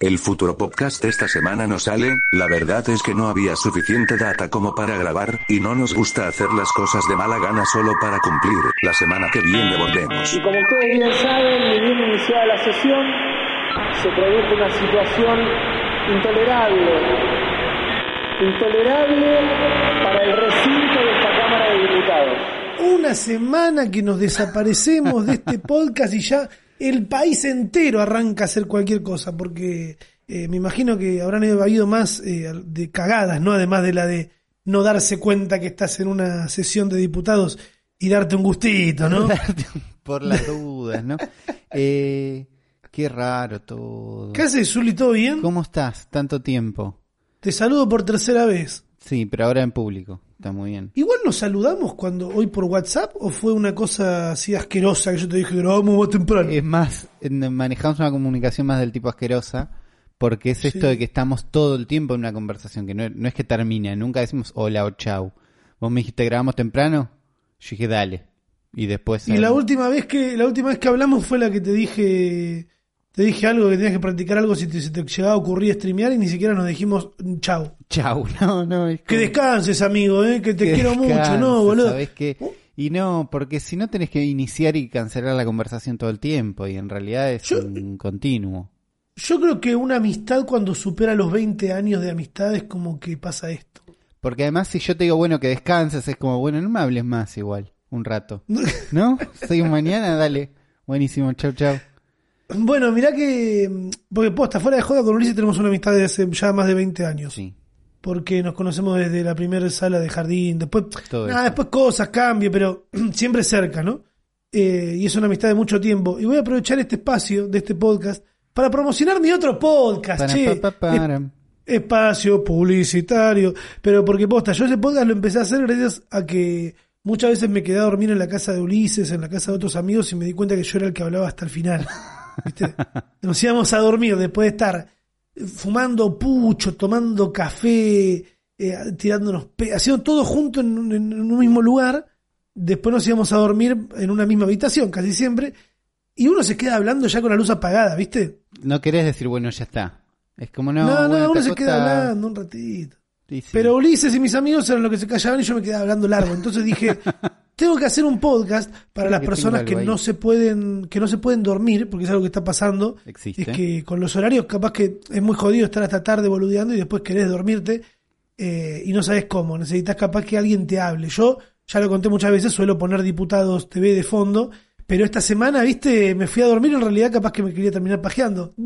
El futuro podcast de esta semana no sale, la verdad es que no había suficiente data como para grabar, y no nos gusta hacer las cosas de mala gana solo para cumplir. La semana que viene volvemos. Y como ustedes bien saben, ni bien iniciada la sesión, se produjo una situación intolerable. Intolerable para el recinto de esta Cámara de Diputados. Una semana que nos desaparecemos de este podcast y ya el país entero arranca a hacer cualquier cosa, porque eh, me imagino que habrán habido más eh, de cagadas, ¿no? Además de la de no darse cuenta que estás en una sesión de diputados y darte un gustito, ¿no? Por las dudas, ¿no? Eh, qué raro todo. ¿Qué haces, Zuli? ¿Todo bien? ¿Cómo estás? Tanto tiempo. Te saludo por tercera vez. Sí, pero ahora en público. Está muy bien. Igual nos saludamos cuando hoy por WhatsApp o fue una cosa así asquerosa que yo te dije grabamos más temprano. Es más, manejamos una comunicación más del tipo asquerosa porque es esto de que estamos todo el tiempo en una conversación que no, no es que termine, nunca decimos hola o chau. Vos me dijiste grabamos temprano, yo dije dale. Y después... Y la última vez que la última vez que hablamos fue la que te dije te dije algo que tenías que practicar algo si te, si te llegaba a ocurrir streamear y ni siquiera nos dijimos chau. Chau, no, no. es Que descanses, amigo, eh, que te que quiero mucho, no, boludo. ¿sabés qué? Y no, porque si no tenés que iniciar y cancelar la conversación todo el tiempo y en realidad es Yo- un continuo. Yo creo que una amistad cuando supera los 20 años de amistad es como que pasa esto. Porque además si yo te digo, bueno, que descanses, es como, bueno, no me hables más igual, un rato. ¿No? Soy mañana, dale. Buenísimo, chau, chau. Bueno, mirá que. Porque posta, fuera de joda con Ulises tenemos una amistad de hace ya más de 20 años. Sí. Porque nos conocemos desde la primera sala de jardín. Después, Todo nada, eso. después cosas, cambio, pero siempre cerca, ¿no? Eh, y es una amistad de mucho tiempo. Y voy a aprovechar este espacio de este podcast para promocionar mi otro podcast, Para, che. pa, pa, para. Es- espacio publicitario. Pero porque posta, yo ese podcast lo empecé a hacer gracias a que muchas veces me quedé a dormir en la casa de Ulises, en la casa de otros amigos, y me di cuenta que yo era el que hablaba hasta el final. ¿Viste? Nos íbamos a dormir después de estar fumando pucho, tomando café, eh, tirándonos, pe- haciendo todo junto en, un- en un mismo lugar. Después nos íbamos a dormir en una misma habitación, casi siempre. Y uno se queda hablando ya con la luz apagada, ¿viste? No querés decir, bueno, ya está. Es como, no, No, no, bueno, uno se queda hablando un ratito. Sí, sí. Pero Ulises y mis amigos eran los que se callaban y yo me quedaba hablando largo. Entonces dije, tengo que hacer un podcast para Creo las que personas que no se pueden, que no se pueden dormir, porque es algo que está pasando. Existe. Es que con los horarios capaz que es muy jodido estar hasta tarde boludeando y después querés dormirte eh, y no sabes cómo. Necesitas capaz que alguien te hable. Yo, ya lo conté muchas veces, suelo poner diputados TV de fondo. Pero esta semana, viste, me fui a dormir en realidad capaz que me quería terminar pajeando.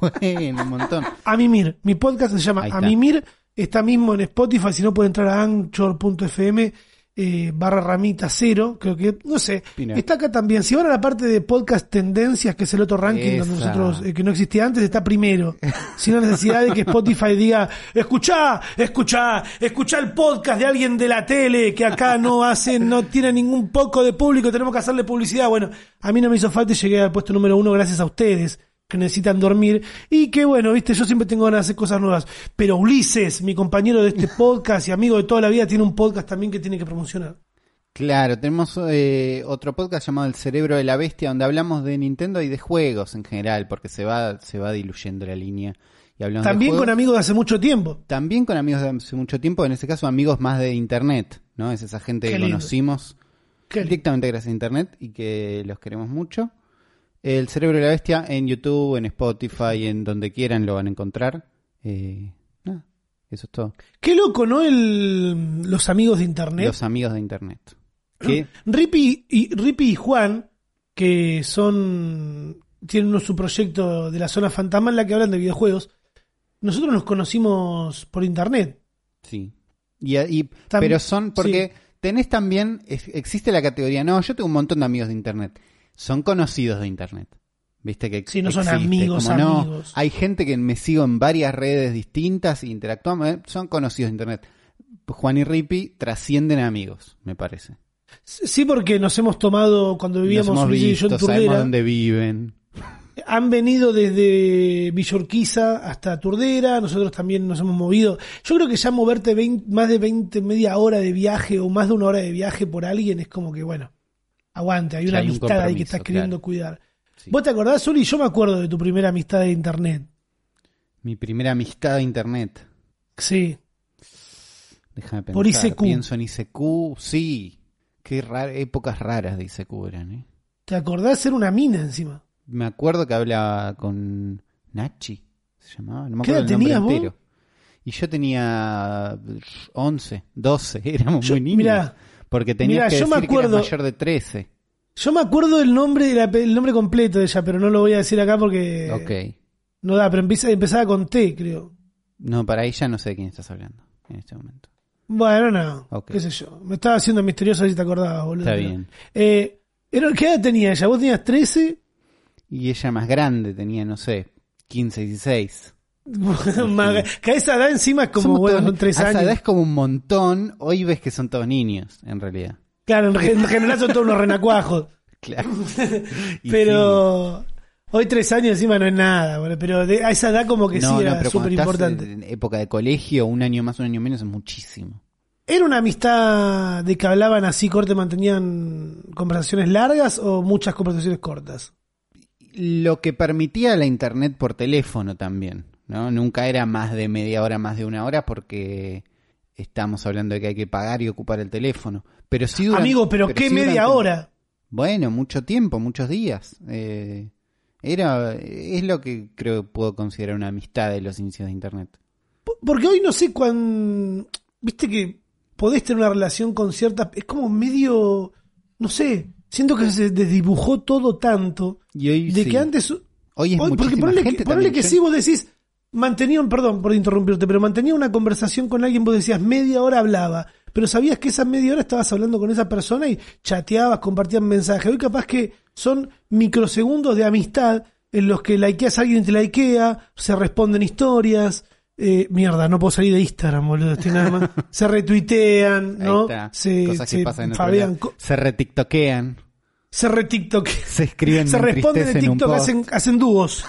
Bueno, un montón. A Mimir. Mi podcast se llama A. Mimir. Está mismo en Spotify. Si no, puede entrar a anchor.fm eh, barra ramita cero. Creo que, no sé. Pino. Está acá también. Si van a la parte de podcast tendencias, que es el otro ranking donde nosotros, eh, que no existía antes, está primero. Sin la necesidad de que Spotify diga, escuchá, escuchá, escuchá el podcast de alguien de la tele que acá no hace, no tiene ningún poco de público, tenemos que hacerle publicidad. Bueno, a mí no me hizo falta y llegué al puesto número uno gracias a ustedes que necesitan dormir y que bueno, viste, yo siempre tengo ganas de hacer cosas nuevas, pero Ulises, mi compañero de este podcast y amigo de toda la vida, tiene un podcast también que tiene que promocionar. Claro, tenemos eh, otro podcast llamado El Cerebro de la Bestia, donde hablamos de Nintendo y de juegos en general, porque se va, se va diluyendo la línea. Y hablamos de También con amigos de hace mucho tiempo. También con amigos de hace mucho tiempo, en este caso amigos más de internet, ¿no? Es esa gente Qué que lindo. conocimos Qué lindo. directamente gracias a internet y que los queremos mucho. El Cerebro de la Bestia en YouTube, en Spotify, en donde quieran lo van a encontrar. Eh, nada, eso es todo. Qué loco, ¿no? El, los amigos de internet. Los amigos de internet. Que Rippy y, Rippy y Juan, que son. tienen su proyecto de la zona fantasma en la que hablan de videojuegos. Nosotros nos conocimos por internet. Sí. Y, y- pero son porque tenés también, existe la categoría, no, yo tengo un montón de amigos de Internet. Son conocidos de Internet. Viste que Sí, no son amigos, como no, amigos. hay gente que me sigo en varias redes distintas e interactuamos, eh, son conocidos de Internet. Juan y Rippy trascienden a amigos, me parece. Sí, porque nos hemos tomado cuando vivíamos Ulises y yo en visto, sabemos Turdera. dónde viven. Han venido desde Villorquiza hasta Turdera, nosotros también nos hemos movido. Yo creo que ya moverte 20 más de 20, media hora de viaje o más de una hora de viaje por alguien es como que, bueno, aguante, hay una hay un amistad ahí que estás queriendo claro. cuidar. Sí. ¿Vos te acordás, Uli? Yo me acuerdo de tu primera amistad de internet. Mi primera amistad de internet. Sí. Déjame pensar. Por ICQ. Pienso en ICQ, sí. Qué épocas raras de ICQ eran, ¿eh? ¿Te acordás? Ser una mina encima. Me acuerdo que hablaba con Nachi, se llamaba, no me ¿Qué acuerdo edad el nombre tenías vos? Y yo tenía 11, 12, éramos Yo- muy niños. mirá, porque tenías que yo me decir que eras mayor de 13. Yo me acuerdo del nombre, el nombre completo de ella, pero no lo voy a decir acá porque ok. no da, pero empieza, empezaba con T, creo. No, para ella no sé de quién estás hablando en este momento. Bueno, no, qué sé yo. Me estaba haciendo misterioso si te acordabas, boludo. Está bien. Eh, ¿Qué edad tenía ella? ¿Vos tenías 13? Y ella más grande, tenía, no sé, 15, 16. Que a esa edad encima es como, Somos bueno, todos- son 3 a esa años. edad es como un montón. Hoy ves que son todos niños, en realidad. Claro, en, gen- en general son todos unos renacuajos. Claro. Pero hoy 3 años encima no es nada, boludo. Pero de- a esa edad como que no, sí no, era cuando súper importante. en época de colegio, un año más, un año menos, es muchísimo. ¿Era una amistad de que hablaban así, corte, mantenían conversaciones largas o muchas conversaciones cortas? Lo que permitía la internet por teléfono también, ¿no? Nunca era más de media hora, más de una hora, porque estamos hablando de que hay que pagar y ocupar el teléfono. Pero sí durante- Amigo, pero, ¿qué sí media durante- hora? Bueno, mucho tiempo, muchos días. Eh, era, es lo que creo que puedo considerar una amistad de los inicios de internet. Porque hoy no sé cuán... Viste que podés tener una relación con ciertas... Es como medio... No sé. Siento que se desdibujó todo tanto. Y hoy De sí. que antes... Hoy es Hoy- porque gente que, también. que sí, vos decís, mantenía, un- perdón por interrumpirte, pero mantenía una conversación con alguien, vos decías, media hora hablaba, pero sabías que esa media hora estabas hablando con esa persona y chateabas, compartían mensajes. Hoy capaz que son microsegundos de amistad en los que likeas a alguien y te likea, se responden historias. eh, mierda, no puedo salir de Instagram, boludo, estoy nada más. Se retuitean, ¿no? Se, Cosas que se pasan en Se retiktokean, se retiktok. se escriben Se responden de entristece en un TikTok, post. hacen, hacen dúos.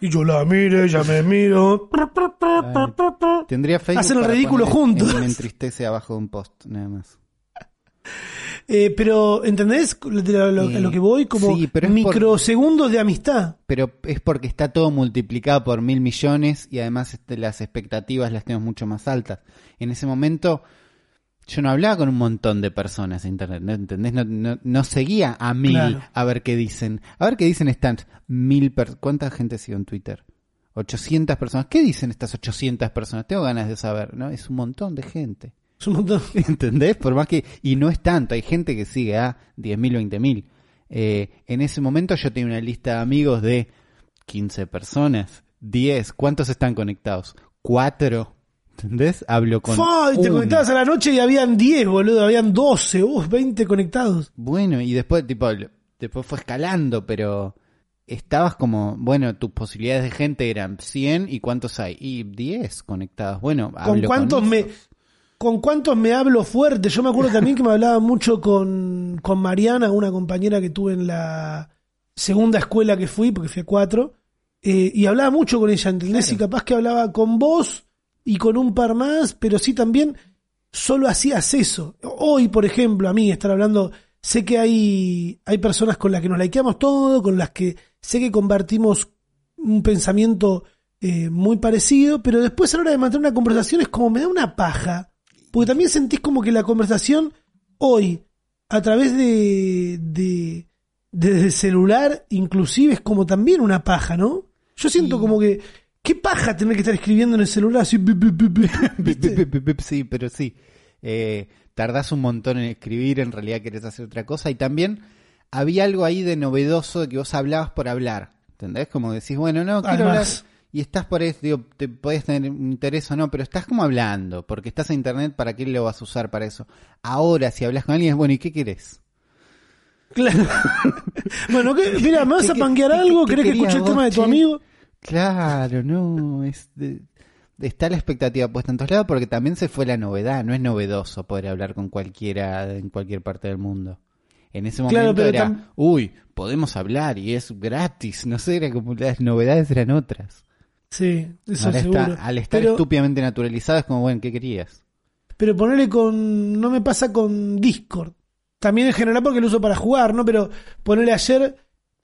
Y yo la miro, ella me miro. Tendría Facebook Hacen el ridículo juntos. en Me entristece abajo de un post, nada más. Eh, pero, ¿entendés lo, lo- Eh, a lo que voy? Como sí, pero es por- microsegundos de amistad. Pero es porque está todo multiplicado por mil millones y además este, las expectativas las tenemos mucho más altas. En ese momento yo no hablaba con un montón de personas en internet, ¿no entendés? No, no, no seguía a mil Claro. a ver qué dicen. A ver qué dicen están mil personas. ¿Cuánta gente sigue en Twitter? 800 personas. ¿Qué dicen estas 800 personas? Tengo ganas de saber, ¿no? Es un montón de gente. Es un montón. ¿Entendés? Por más que. Y no es tanto, hay gente que sigue a 10.000, 20.000. Eh, en ese momento yo tenía una lista de amigos de 15 personas, 10. ¿Cuántos están conectados? 4. ¿Entendés? Hablo con. Fua, y te uno. conectabas a la noche y habían 10, boludo. Habían 12, uh, 20 conectados. Bueno, y después, tipo, después fue escalando, pero. Estabas como, bueno, tus posibilidades de gente eran 100 y ¿cuántos hay? Y 10 conectados. Bueno, ¿Con hablo cuántos me, esos. con cuántos me hablo fuerte? Yo me acuerdo también que me hablaba mucho con, con Mariana, una compañera que tuve en la segunda escuela que fui, porque fui a cuatro, eh, y hablaba mucho con ella, ¿entendés? Claro. Y capaz que hablaba con vos y con un par más, pero sí también solo hacías eso. Hoy, por ejemplo, a mí estar hablando, sé que hay, hay personas con las que nos likeamos todo, con las que sé que compartimos un pensamiento eh, muy parecido, pero después a la hora de mantener una conversación es como me da una paja, porque también sentís como que la conversación hoy, a través de, de el celular, inclusive es como también una paja, ¿no? Yo siento como que, qué paja tener que estar escribiendo en el celular así. Sí, pero sí. Eh, tardás un montón en escribir, en realidad querés hacer otra cosa. Y también había algo ahí de novedoso de que vos hablabas por hablar. ¿Entendés? Como decís, bueno, no, quiero hablar. Y estás por eso, digo, te podés tener interés o no, pero estás como hablando, porque estás en internet, ¿para qué lo vas a usar para eso? Ahora, si hablas con alguien, es bueno, ¿y qué querés? Claro. bueno, ¿qué? mira, ¿me vas ¿Qué- a panquear algo? ¿Querés que escuche el tema de tu che? amigo? Claro, no, es de- está la expectativa puesta en todos lados porque también se fue la novedad, no es novedoso poder hablar con cualquiera en cualquier parte del mundo. En ese Claro, momento pero era, tam- uy, podemos hablar y es gratis, no sé, era como las novedades eran otras. Sí, eso Ahora seguro. está, al estar pero, estúpidamente naturalizado es como, bueno, ¿qué querías? pero ponerle con... No me pasa con Discord. También en general porque lo uso para jugar, ¿no? Pero ponerle ayer,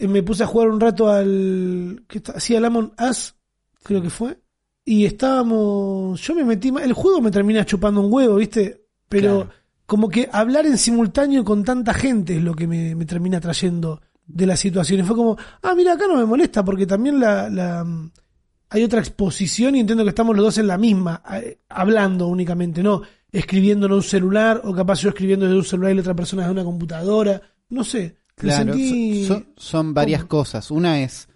me puse a jugar un rato al... ¿qué está? Hacía el Among Us. creo que fue. Y estábamos. Yo me metí. El juego me termina chupando un huevo, ¿viste? Pero Claro. como que hablar en simultáneo con tanta gente es lo que me, me termina trayendo de la situación. Y fue como, ah, mira, acá no me molesta porque también la, la, hay otra exposición y entiendo que estamos los dos en la misma, hablando únicamente, no escribiendo en un celular o capaz yo escribiendo desde un celular y la otra persona desde una computadora. No sé. Claro, sentí- son, son varias ¿Cómo? cosas. Una es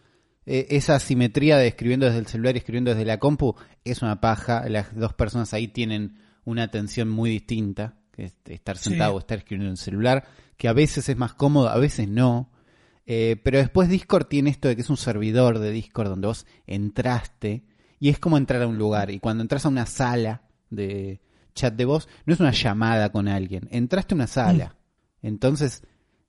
eh, esa simetría de escribiendo desde el celular y escribiendo desde la compu. Es una paja. Las dos personas ahí tienen una atención muy distinta. Que es estar Sí. sentado o estar escribiendo en el celular. Que a veces es más cómodo, a veces no. Eh, pero después Discord tiene esto de que es un servidor de Discord donde vos entraste y es como entrar a un lugar. Y cuando entras a una sala de chat de voz, no es una llamada con alguien. Entraste a una sala. Entonces,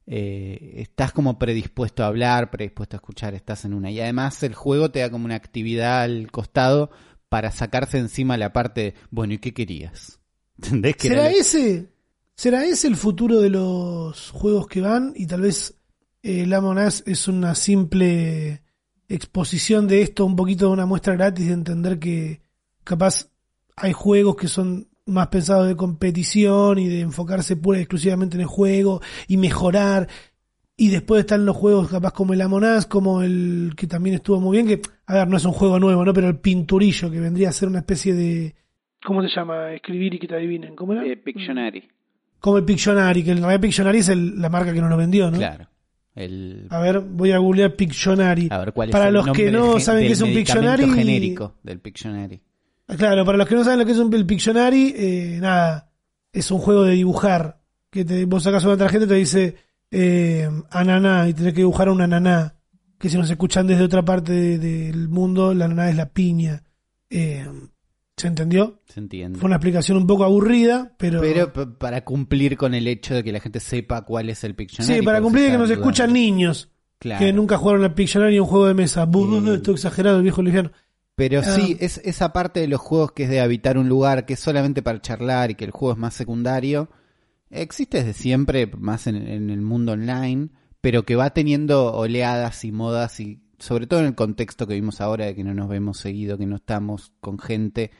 eh, estás como predispuesto a hablar, predispuesto a escuchar, estás en una. Y además el juego te da como una actividad al costado para sacarse encima la parte, de, bueno, ¿y qué querías? ¿Entendés? Que ¿Será era ese? ¿Será ese el futuro de los juegos que van? Y tal vez eh, el Among Us es una simple exposición de esto, un poquito de una muestra gratis de entender que capaz hay juegos que son más pensados de competición y de enfocarse pura y exclusivamente en el juego y mejorar. Y después están los juegos capaz como el Among Us, como el que también estuvo muy bien, que, a ver, no es un juego nuevo, ¿no? Pero el Pinturillo, que vendría a ser una especie de... ¿Cómo se llama? Escribir y que te adivinen. ¿Cómo era? Eh, Pictionary. Como el Pictionary, que en realidad Pictionary es el- la marca que nos lo vendió, ¿no? Claro. El, A ver, voy a googlear Pictionary. a ver, ¿cuál es para el los que no saben qué es un Pictionary. genérico del Pictionary. Ah, Claro, para los que no saben lo que es un el Pictionary, eh, nada, es un juego de dibujar. Que te, vos sacas una tarjeta y te dice eh, ananá y tenés que dibujar a una ananá. Que si nos escuchan desde otra parte de- del mundo, la ananá es la piña. Eh, ¿Se entendió? Se entiende. Fue una explicación un poco aburrida, pero... Pero para cumplir con el hecho de que la gente sepa cuál es el Pictionary. sí, para cumplir que nos escuchan niños. Claro. que nunca jugaron al Pictionary en un juego de mesa. Bu, bu, bu, Eh. Esto exagerado, el viejo lesbiano. Pero Ah. sí, es esa parte de los juegos que es de habitar un lugar, que es solamente para charlar y que el juego es más secundario, existe desde siempre, más en, en el mundo online, pero que va teniendo oleadas y modas y sobre todo en el contexto que vimos ahora de que no nos vemos seguido, que no estamos con gente,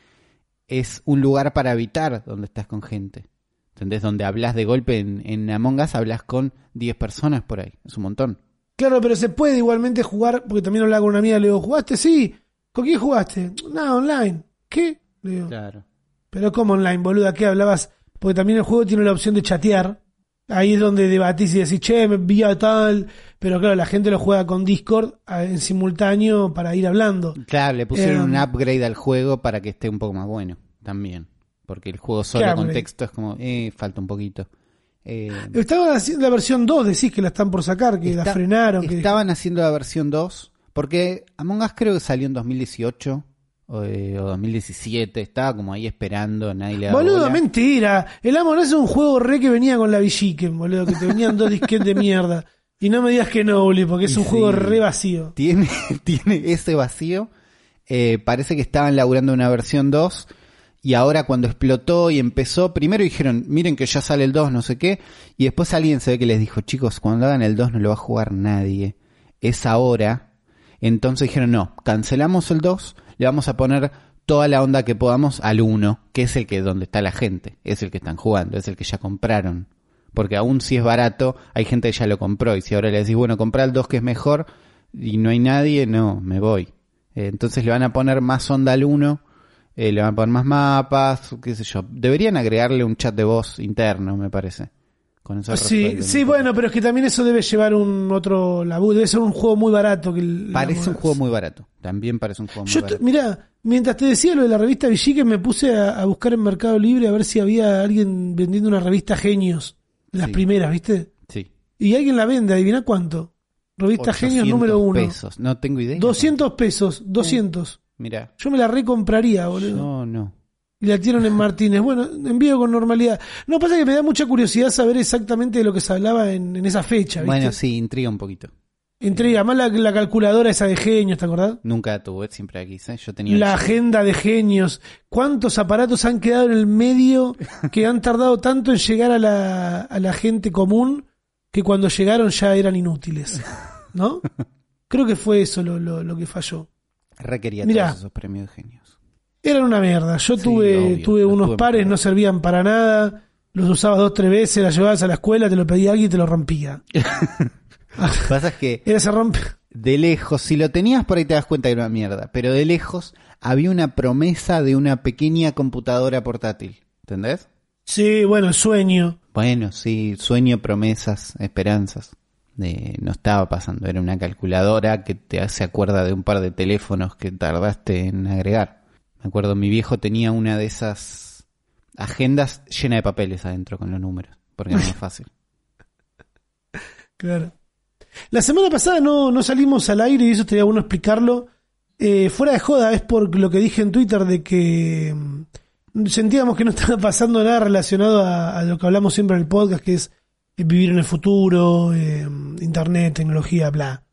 es un lugar para habitar donde estás con gente. ¿Entendés? Donde hablas de golpe en, en Among Us, hablas con 10 personas por ahí. Es un montón. Claro, pero se puede igualmente jugar, porque también hablaba con una amiga, le digo, ¿jugaste? Sí. ¿Con quién jugaste? Nada, online. ¿Qué? Le digo, Claro. pero ¿cómo online, boluda? ¿Qué hablabas? Porque también el juego tiene la opción de chatear. Ahí es donde debatís y decís, che, me envía tal. Pero claro, la gente lo juega con Discord en simultáneo para ir hablando. Claro, le pusieron Eh, un upgrade al juego para que esté un poco más bueno también. Porque el juego solo ¿Qué con texto es como, eh, falta un poquito. Eh, Estaban haciendo la versión 2, decís que la están por sacar, que la frenaron. Que... Estaban haciendo la versión 2, porque Among Us creo que salió en 2018 o, eh, o 2017, estaba como ahí esperando, nadie le daba Boludo, bola. mentira. El Amon es un juego re que venía con la Villiquen, boludo, que te venían dos disquetes de mierda. Y no me digas que no, Uli, porque es un juego re vacío. tiene, tiene ese vacío. Eh, parece que estaban laburando una versión 2 y ahora cuando explotó y empezó, primero dijeron, miren que ya sale el 2, no sé qué, y después alguien se ve que les dijo, chicos, cuando hagan el 2 no lo va a jugar nadie, es ahora. Entonces dijeron, no, cancelamos el 2, le vamos a poner toda la onda que podamos al 1, que es el que donde está la gente, es el que están jugando, es el que ya compraron. Porque aún si es barato, hay gente que ya lo compró. Y si ahora le decís, bueno, comprar el 2 que es mejor y no hay nadie, no, me voy. Eh, entonces le van a poner más onda al 1, eh, le van a poner más mapas, qué sé yo. Deberían agregarle un chat de voz interno, me parece. Con eso Sí, sí, bueno, pero es que también eso debe llevar un otro laburo. Debe ser un juego muy barato. que el, Parece un juego muy barato. También parece un juego muy Yo, t- barato. mirá, mientras te decía lo de la revista Villiquen, me puse a, a buscar en Mercado Libre a ver si había alguien vendiendo una revista Genios. Las Sí. primeras, ¿viste? Sí. Y alguien la vende, adivina cuánto. Revista Genios 800 número uno. pesos. No tengo idea. 200 pesos, 200. Mira. Yo me la recompraría, boludo. No, no. Y la tienen en Martínez. Bueno, envío con normalidad. No, pasa que me da mucha curiosidad saber exactamente de lo que se hablaba en, en esa fecha, ¿viste? Bueno, sí, intriga un poquito. Intriga, más la, la calculadora esa de genios, ¿te acordás? Nunca tuve, siempre aquí, ¿eh? Yo tenía La agenda de genios. ¿Cuántos aparatos han quedado en el medio que han tardado tanto en llegar a la, a la gente común que cuando llegaron ya eran inútiles? ¿No? Creo que fue eso lo, lo, lo que falló. Requería Mirá. todos esos premios de genios. Eran una mierda. Yo Sí, tuve, obvio, tuve unos tuve pares, no servían para nada. Los usabas dos, tres veces, las llevabas a la escuela, te lo pedía alguien y te lo rompía. Pasa que Era ese rompe. de lejos, si lo tenías por ahí te das cuenta que era una mierda, pero de lejos había una promesa de una pequeña computadora portátil. ¿Entendés? Sí, bueno, sueño. Bueno, sí, sueño, promesas, esperanzas. De, no estaba pasando, era una calculadora que te se acuerda de un par de teléfonos que tardaste en agregar. Me acuerdo, mi viejo tenía una de esas agendas llena de papeles adentro con los números, porque era más fácil. Claro. La semana pasada no, no salimos al aire y eso estaría bueno explicarlo. Eh, fuera de joda, es por lo que dije en Twitter de que mm, sentíamos que no estaba pasando nada relacionado a, lo que hablamos siempre en el podcast, que es eh, vivir en el futuro, eh, internet, tecnología, bla.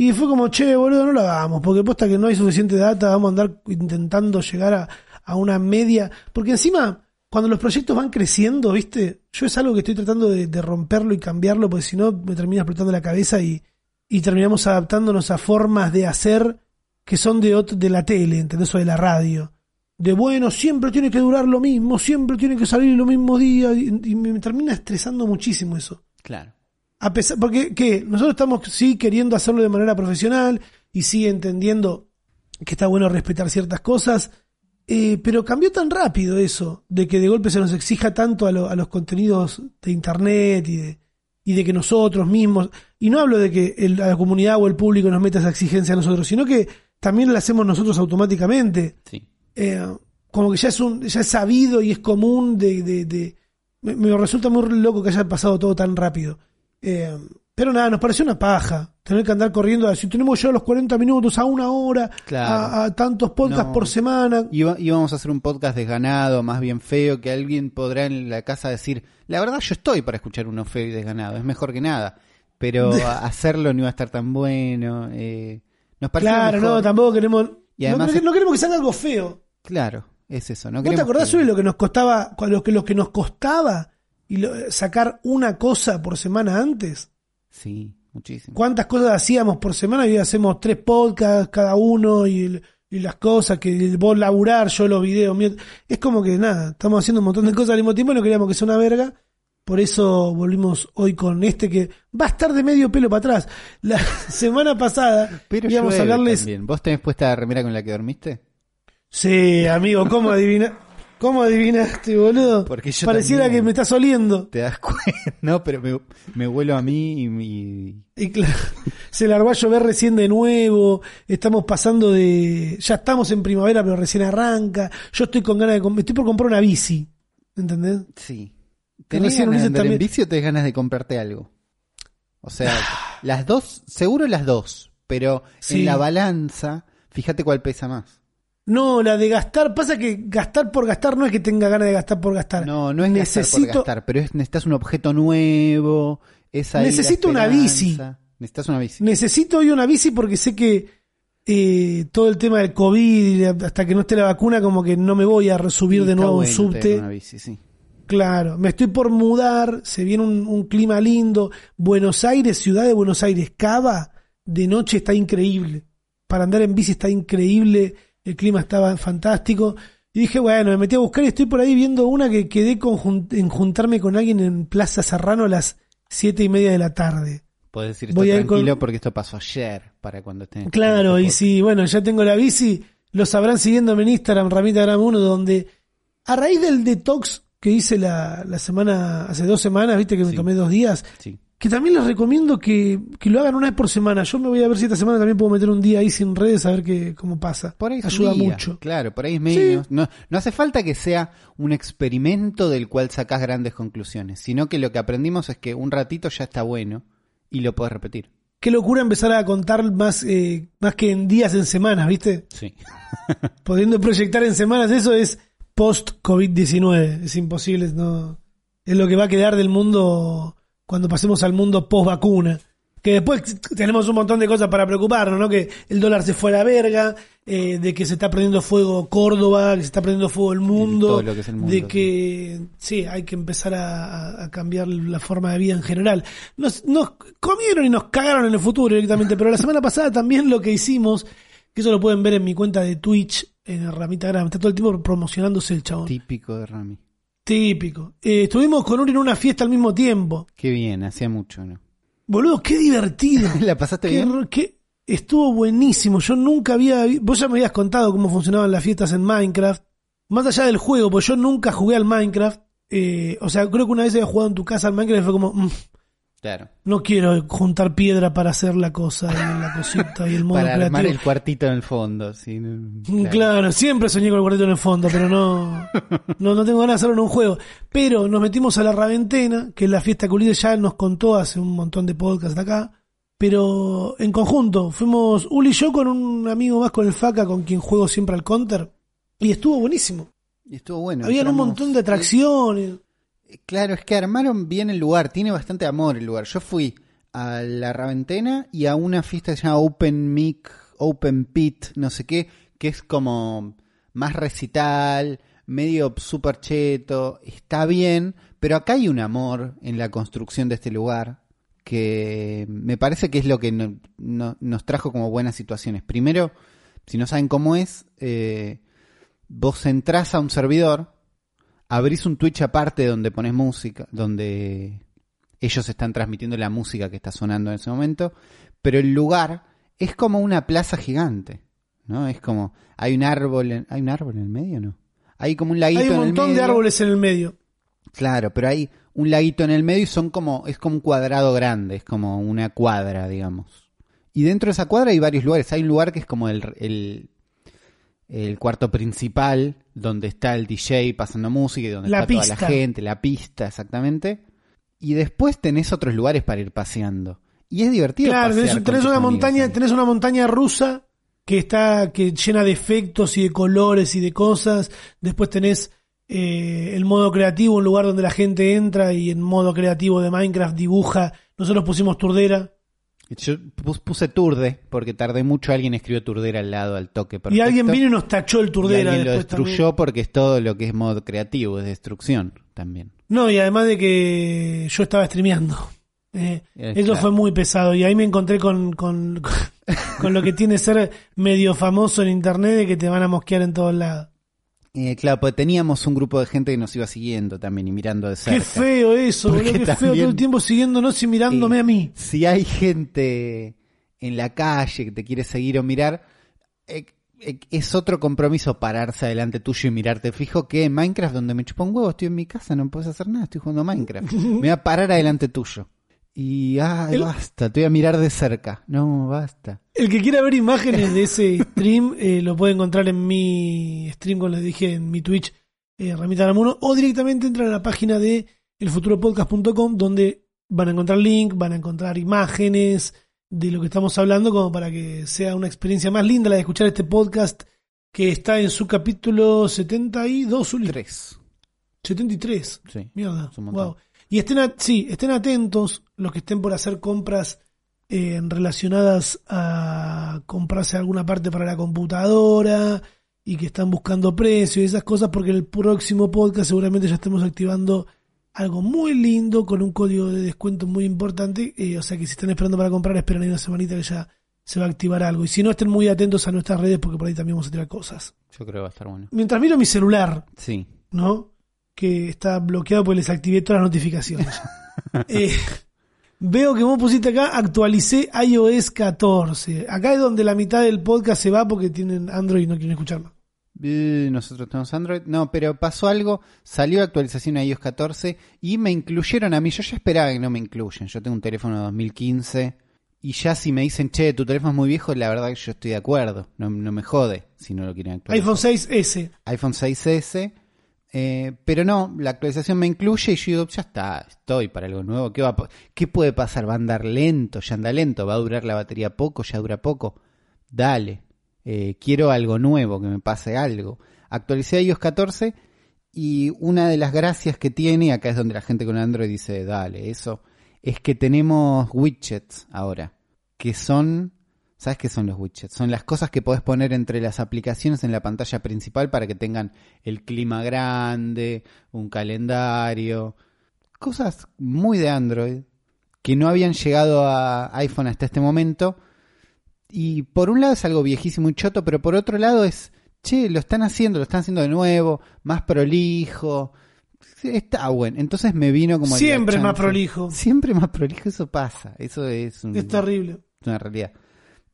Y fue como, che, boludo, no lo hagamos, porque posta que no hay suficiente data, vamos a andar intentando llegar a, a una media. Porque encima, cuando los proyectos van creciendo, ¿viste? Yo es algo que estoy tratando de, de romperlo y cambiarlo, porque si no me termina explotando la cabeza y, y terminamos adaptándonos a formas de hacer que son de, de la tele, ¿entendés? O de la radio. De bueno, siempre tiene que durar lo mismo, siempre tiene que salir los mismos días, y, y me termina estresando muchísimo eso. Claro. A pesar, porque ¿qué? nosotros estamos sí queriendo hacerlo de manera profesional y sí entendiendo que está bueno respetar ciertas cosas, eh, pero cambió tan rápido eso, de que de golpe se nos exija tanto a, lo- a los contenidos de internet y de, y de que nosotros mismos, y no hablo de que el- la comunidad o el público nos meta esa exigencia a nosotros, sino que también la hacemos nosotros automáticamente Sí. eh, como que ya es un, ya es sabido y es común de, de, de- me, me resulta muy loco que haya pasado todo tan rápido. Eh, pero nada, nos pareció una paja tener que andar corriendo, si tenemos ya los 40 minutos a una hora, Claro. a, a tantos podcasts No. por semana. Iba- íbamos a hacer un podcast desganado, más bien feo, que alguien podrá en la casa decir, la verdad yo estoy para escuchar uno feo y desganado, es mejor que nada. Pero hacerlo no iba a estar tan bueno. Eh, nos pareció Claro, mejor. no, tampoco queremos, Y además- no, queremos- no queremos que salga algo feo. Claro, es eso. ¿no? ¿Vos te acordás, que- lo que nos costaba, lo que, lo que nos costaba y lo- sacar una cosa por semana antes? Sí, muchísimo. cuántas cosas hacíamos por semana y hoy hacemos tres podcasts cada uno y, el- y las cosas que vos laburar, yo los videos. Es como que nada, estamos haciendo un montón de cosas al mismo tiempo y no queríamos que sea una verga. Por eso volvimos hoy con este que va a estar de medio pelo para atrás. La semana pasada Pero íbamos a hablarles. también. ¿Vos tenés puesta la remera con la que dormiste? Sí, amigo, ¿cómo adivina? ¿Cómo adivinaste, boludo? Porque yo Pareciera también. que me estás oliendo. ¿Te das cuenta? No, pero me, me huelo a mí y, y- Y claro, se largó a llover recién de nuevo, estamos pasando de, ya estamos en primavera pero recién arranca, yo estoy con ganas de, estoy por comprar una bici, ¿entendés? Sí. ¿Tenés ganas de andar en también- bici o tenés ganas de comprarte algo? O sea, las dos, seguro las dos, pero Sí. en la balanza, fíjate cuál pesa más. No, la de gastar, pasa que gastar por gastar no es que tenga ganas de gastar por gastar. No, no es gastar necesito, por gastar, pero es, necesitas un objeto nuevo, Necesito una bici. Necesitas una bici. necesito hoy una bici porque sé que eh, todo el tema del COVID, hasta que no esté la vacuna, como que no me voy a resubir de nuevo un bueno subte. una bici, sí. Claro, me estoy por mudar, se viene un, un clima lindo. Buenos Aires, ciudad de Buenos Aires, Cava, de noche está increíble. Para andar en bici está increíble, el clima estaba fantástico. Y dije, bueno, me metí a buscar y estoy por ahí viendo una que quedé con en juntarme con alguien en Plaza Serrano a las siete y media de la tarde. Puedes decir Voy con- tranquilo porque esto pasó ayer para cuando estén. Claro, y escuchando si, bueno, ya tengo la bici, lo sabrán siguiéndome en Instagram, Ramita Gram 1, donde a raíz del detox que hice la, la semana, hace dos semanas, viste que me Sí. tomé dos días, este. Sí. Que también les recomiendo que, que lo hagan una vez por semana. Yo me voy a ver si esta semana también puedo meter un día ahí sin redes a ver qué, cómo pasa. Por ahí Ayuda día, mucho. Claro, por ahí es menos. No, no hace falta que sea un experimento del cual sacás grandes conclusiones, sino que lo que aprendimos es que un ratito ya está bueno y lo podés repetir. Qué locura empezar a contar más, eh, más que en días, en semanas, ¿viste? Sí. Pudiendo proyectar en semanas, eso es post-COVID-19. Es imposible, no. Es lo que va a quedar del mundo cuando pasemos al mundo post-vacuna. Que después tenemos un montón de cosas para preocuparnos, ¿no? Que el dólar se fue a la verga, eh, de que se está prendiendo fuego Córdoba, que se está prendiendo fuego el mundo, todo lo que es el mundo, de que sí, hay que empezar a, cambiar la forma de vida en general. Nos, nos comieron y nos cagaron en el futuro directamente, pero la semana pasada también lo que hicimos Que eso lo pueden ver en mi cuenta de Twitch, en Ramita Gram. Está todo el tiempo promocionándose el chabón. Típico de Rami. Típico. Eh, estuvimos con Uri en una fiesta al mismo tiempo. Qué bien, hacía mucho, ¿no? Boludo, qué divertido. ¿La pasaste Qué bien? qué- Estuvo buenísimo. Yo nunca había. Vos ya me habías contado cómo funcionaban las fiestas en Minecraft. Más allá del juego, pues yo nunca jugué al Minecraft. Eh, o sea, creo que una vez había jugado en tu casa al Minecraft y fue como. "Mm, Claro. no quiero juntar piedra para hacer la cosa y la cosita y el modo Para armar creativo. el cuartito en el fondo. Sí, Mm, Claro. siempre soñé con el cuarteto en el fondo, pero no, no, no tengo ganas de hacerlo en un juego. Pero nos metimos a la Raventena, que es la fiesta que Ulises ya nos contó hace un montón de podcasts acá. Pero en conjunto, fuimos Uli y yo con un amigo más con el Faca, con quien juego siempre al counter. Y estuvo buenísimo. Y estuvo bueno. Habían un montón de atracciones. Claro, es que armaron bien el lugar, tiene bastante amor el lugar. Yo fui a la Raventena y a una fiesta que se llama Open Mic, Open Pit, no sé qué, que es como más recital, medio super cheto, está bien, pero acá hay un amor en la construcción de este lugar que me parece que es lo que no- no- nos trajo como buenas situaciones. Primero, si no saben cómo es, eh, vos entrás a un servidor, abrís un Twitch aparte donde pones música, donde ellos están transmitiendo la música que está sonando en ese momento, pero el lugar es como una plaza gigante, ¿no? Es como, hay un árbol, en- ¿hay un árbol en el medio no? Hay como un laguito Hay un en el montón de medio. árboles en el medio. Claro, pero hay un laguito en el medio y son como, es como un cuadrado grande, es como una cuadra, digamos. Y dentro de esa cuadra hay varios lugares. Hay un lugar que es como el, el, el cuarto principal, donde está el DJ pasando música y donde La está toda la gente, la pista, exactamente. Y después tenés otros lugares para ir paseando. Y es divertido. Claro, tenés, una montaña, ahí. tenés una montaña rusa que está que llena de efectos y de colores y de cosas. Después tenés eh, el modo creativo, un lugar donde la gente entra y en modo creativo de Minecraft dibuja. Nosotros pusimos turdera Yo pus- puse Turde, porque tardé mucho. Alguien escribió Turdera al lado, al toque. y alguien vino y nos tachó el Y turdera. alguien lo destruyó porque es todo lo que es modo creativo, es destrucción también. No, y además de que yo estaba streameando. Eh, Eh, eso claro. fue muy pesado y ahí me encontré con, con, con lo que tiene ser medio famoso en internet de que te van a mosquear en todos lados. Eh, claro, porque teníamos un grupo de gente que nos iba siguiendo también y mirando de cerca. Qué feo eso, boludo, qué feo todo el tiempo siguiéndonos y mirándome Eh, a mí. Si hay gente en la calle que te quiere seguir o mirar, eh, eh, es otro compromiso pararse adelante tuyo y mirarte fijo que en Minecraft, donde me chupa un huevo, estoy en mi casa, no puedes hacer nada, estoy jugando Minecraft. Me voy a parar adelante tuyo. Y, ay, El- basta, te voy a mirar de cerca. No, basta. El que quiera ver imágenes de ese stream eh, lo puede encontrar en mi stream, como les dije, en mi Twitch, eh, Ramita Ramuno, o directamente entra a la página de elfuturopodcast.com donde van a encontrar link, van a encontrar imágenes de lo que estamos hablando como para que sea una experiencia más linda la de escuchar este podcast que está en su capítulo 72, Uli. Tres. 73. Sí. Mierda. Wow. Y estén, a- sí, estén atentos los que estén por hacer compras eh, relacionadas a comprarse alguna parte para la computadora y que están buscando precios y esas cosas porque en el próximo podcast seguramente ya estemos activando algo muy lindo con un código de descuento muy importante. eh, o sea que si están esperando para comprar, esperen ahí una semanita que ya se va a activar algo. Y si no, estén muy atentos a nuestras redes porque por ahí también vamos a tirar cosas. Yo creo que va a estar bueno. Mientras miro mi celular, Sí. ¿no? Que está bloqueado porque les activé todas las notificaciones. Eh, veo que vos pusiste acá, actualicé iOS 14. Acá es donde la mitad del podcast se va porque tienen Android y no quieren escuchar más. Eh, Nosotros tenemos Android. No, pero pasó algo. Salió actualización a iOS 14 y me incluyeron a mí. Yo ya esperaba que no me incluyan. Yo tengo un teléfono de 2015 y ya si me dicen, che, tu teléfono es muy viejo, la verdad que yo estoy de acuerdo. No, no me jode si no lo quieren actualizar. iPhone 6S. iPhone 6S. Eh, pero no, la actualización me incluye y yo digo, ya está, estoy para algo nuevo. ¿Qué, va ¿Qué puede pasar? ¿Va a andar lento? ¿Ya anda lento? ¿Va a durar la batería poco? ¿Ya dura poco? Dale. Eh, quiero algo nuevo, que me pase algo. Actualicé iOS 14 y una de las gracias que tiene, acá es donde la gente con Android dice, dale, eso, es que tenemos widgets ahora, que son, ¿sabes qué son los widgets? Son las cosas que podés poner entre las aplicaciones en la pantalla principal para que tengan el clima grande, un calendario, cosas muy de Android que no habían llegado a iPhone hasta este momento Y por un lado es algo viejísimo y choto, pero por otro lado es, che, lo están haciendo, lo están haciendo de nuevo, más prolijo. Está bueno. Entonces me vino como... Siempre más prolijo. Siempre más prolijo, eso pasa. Eso es, un- Es terrible. es una realidad.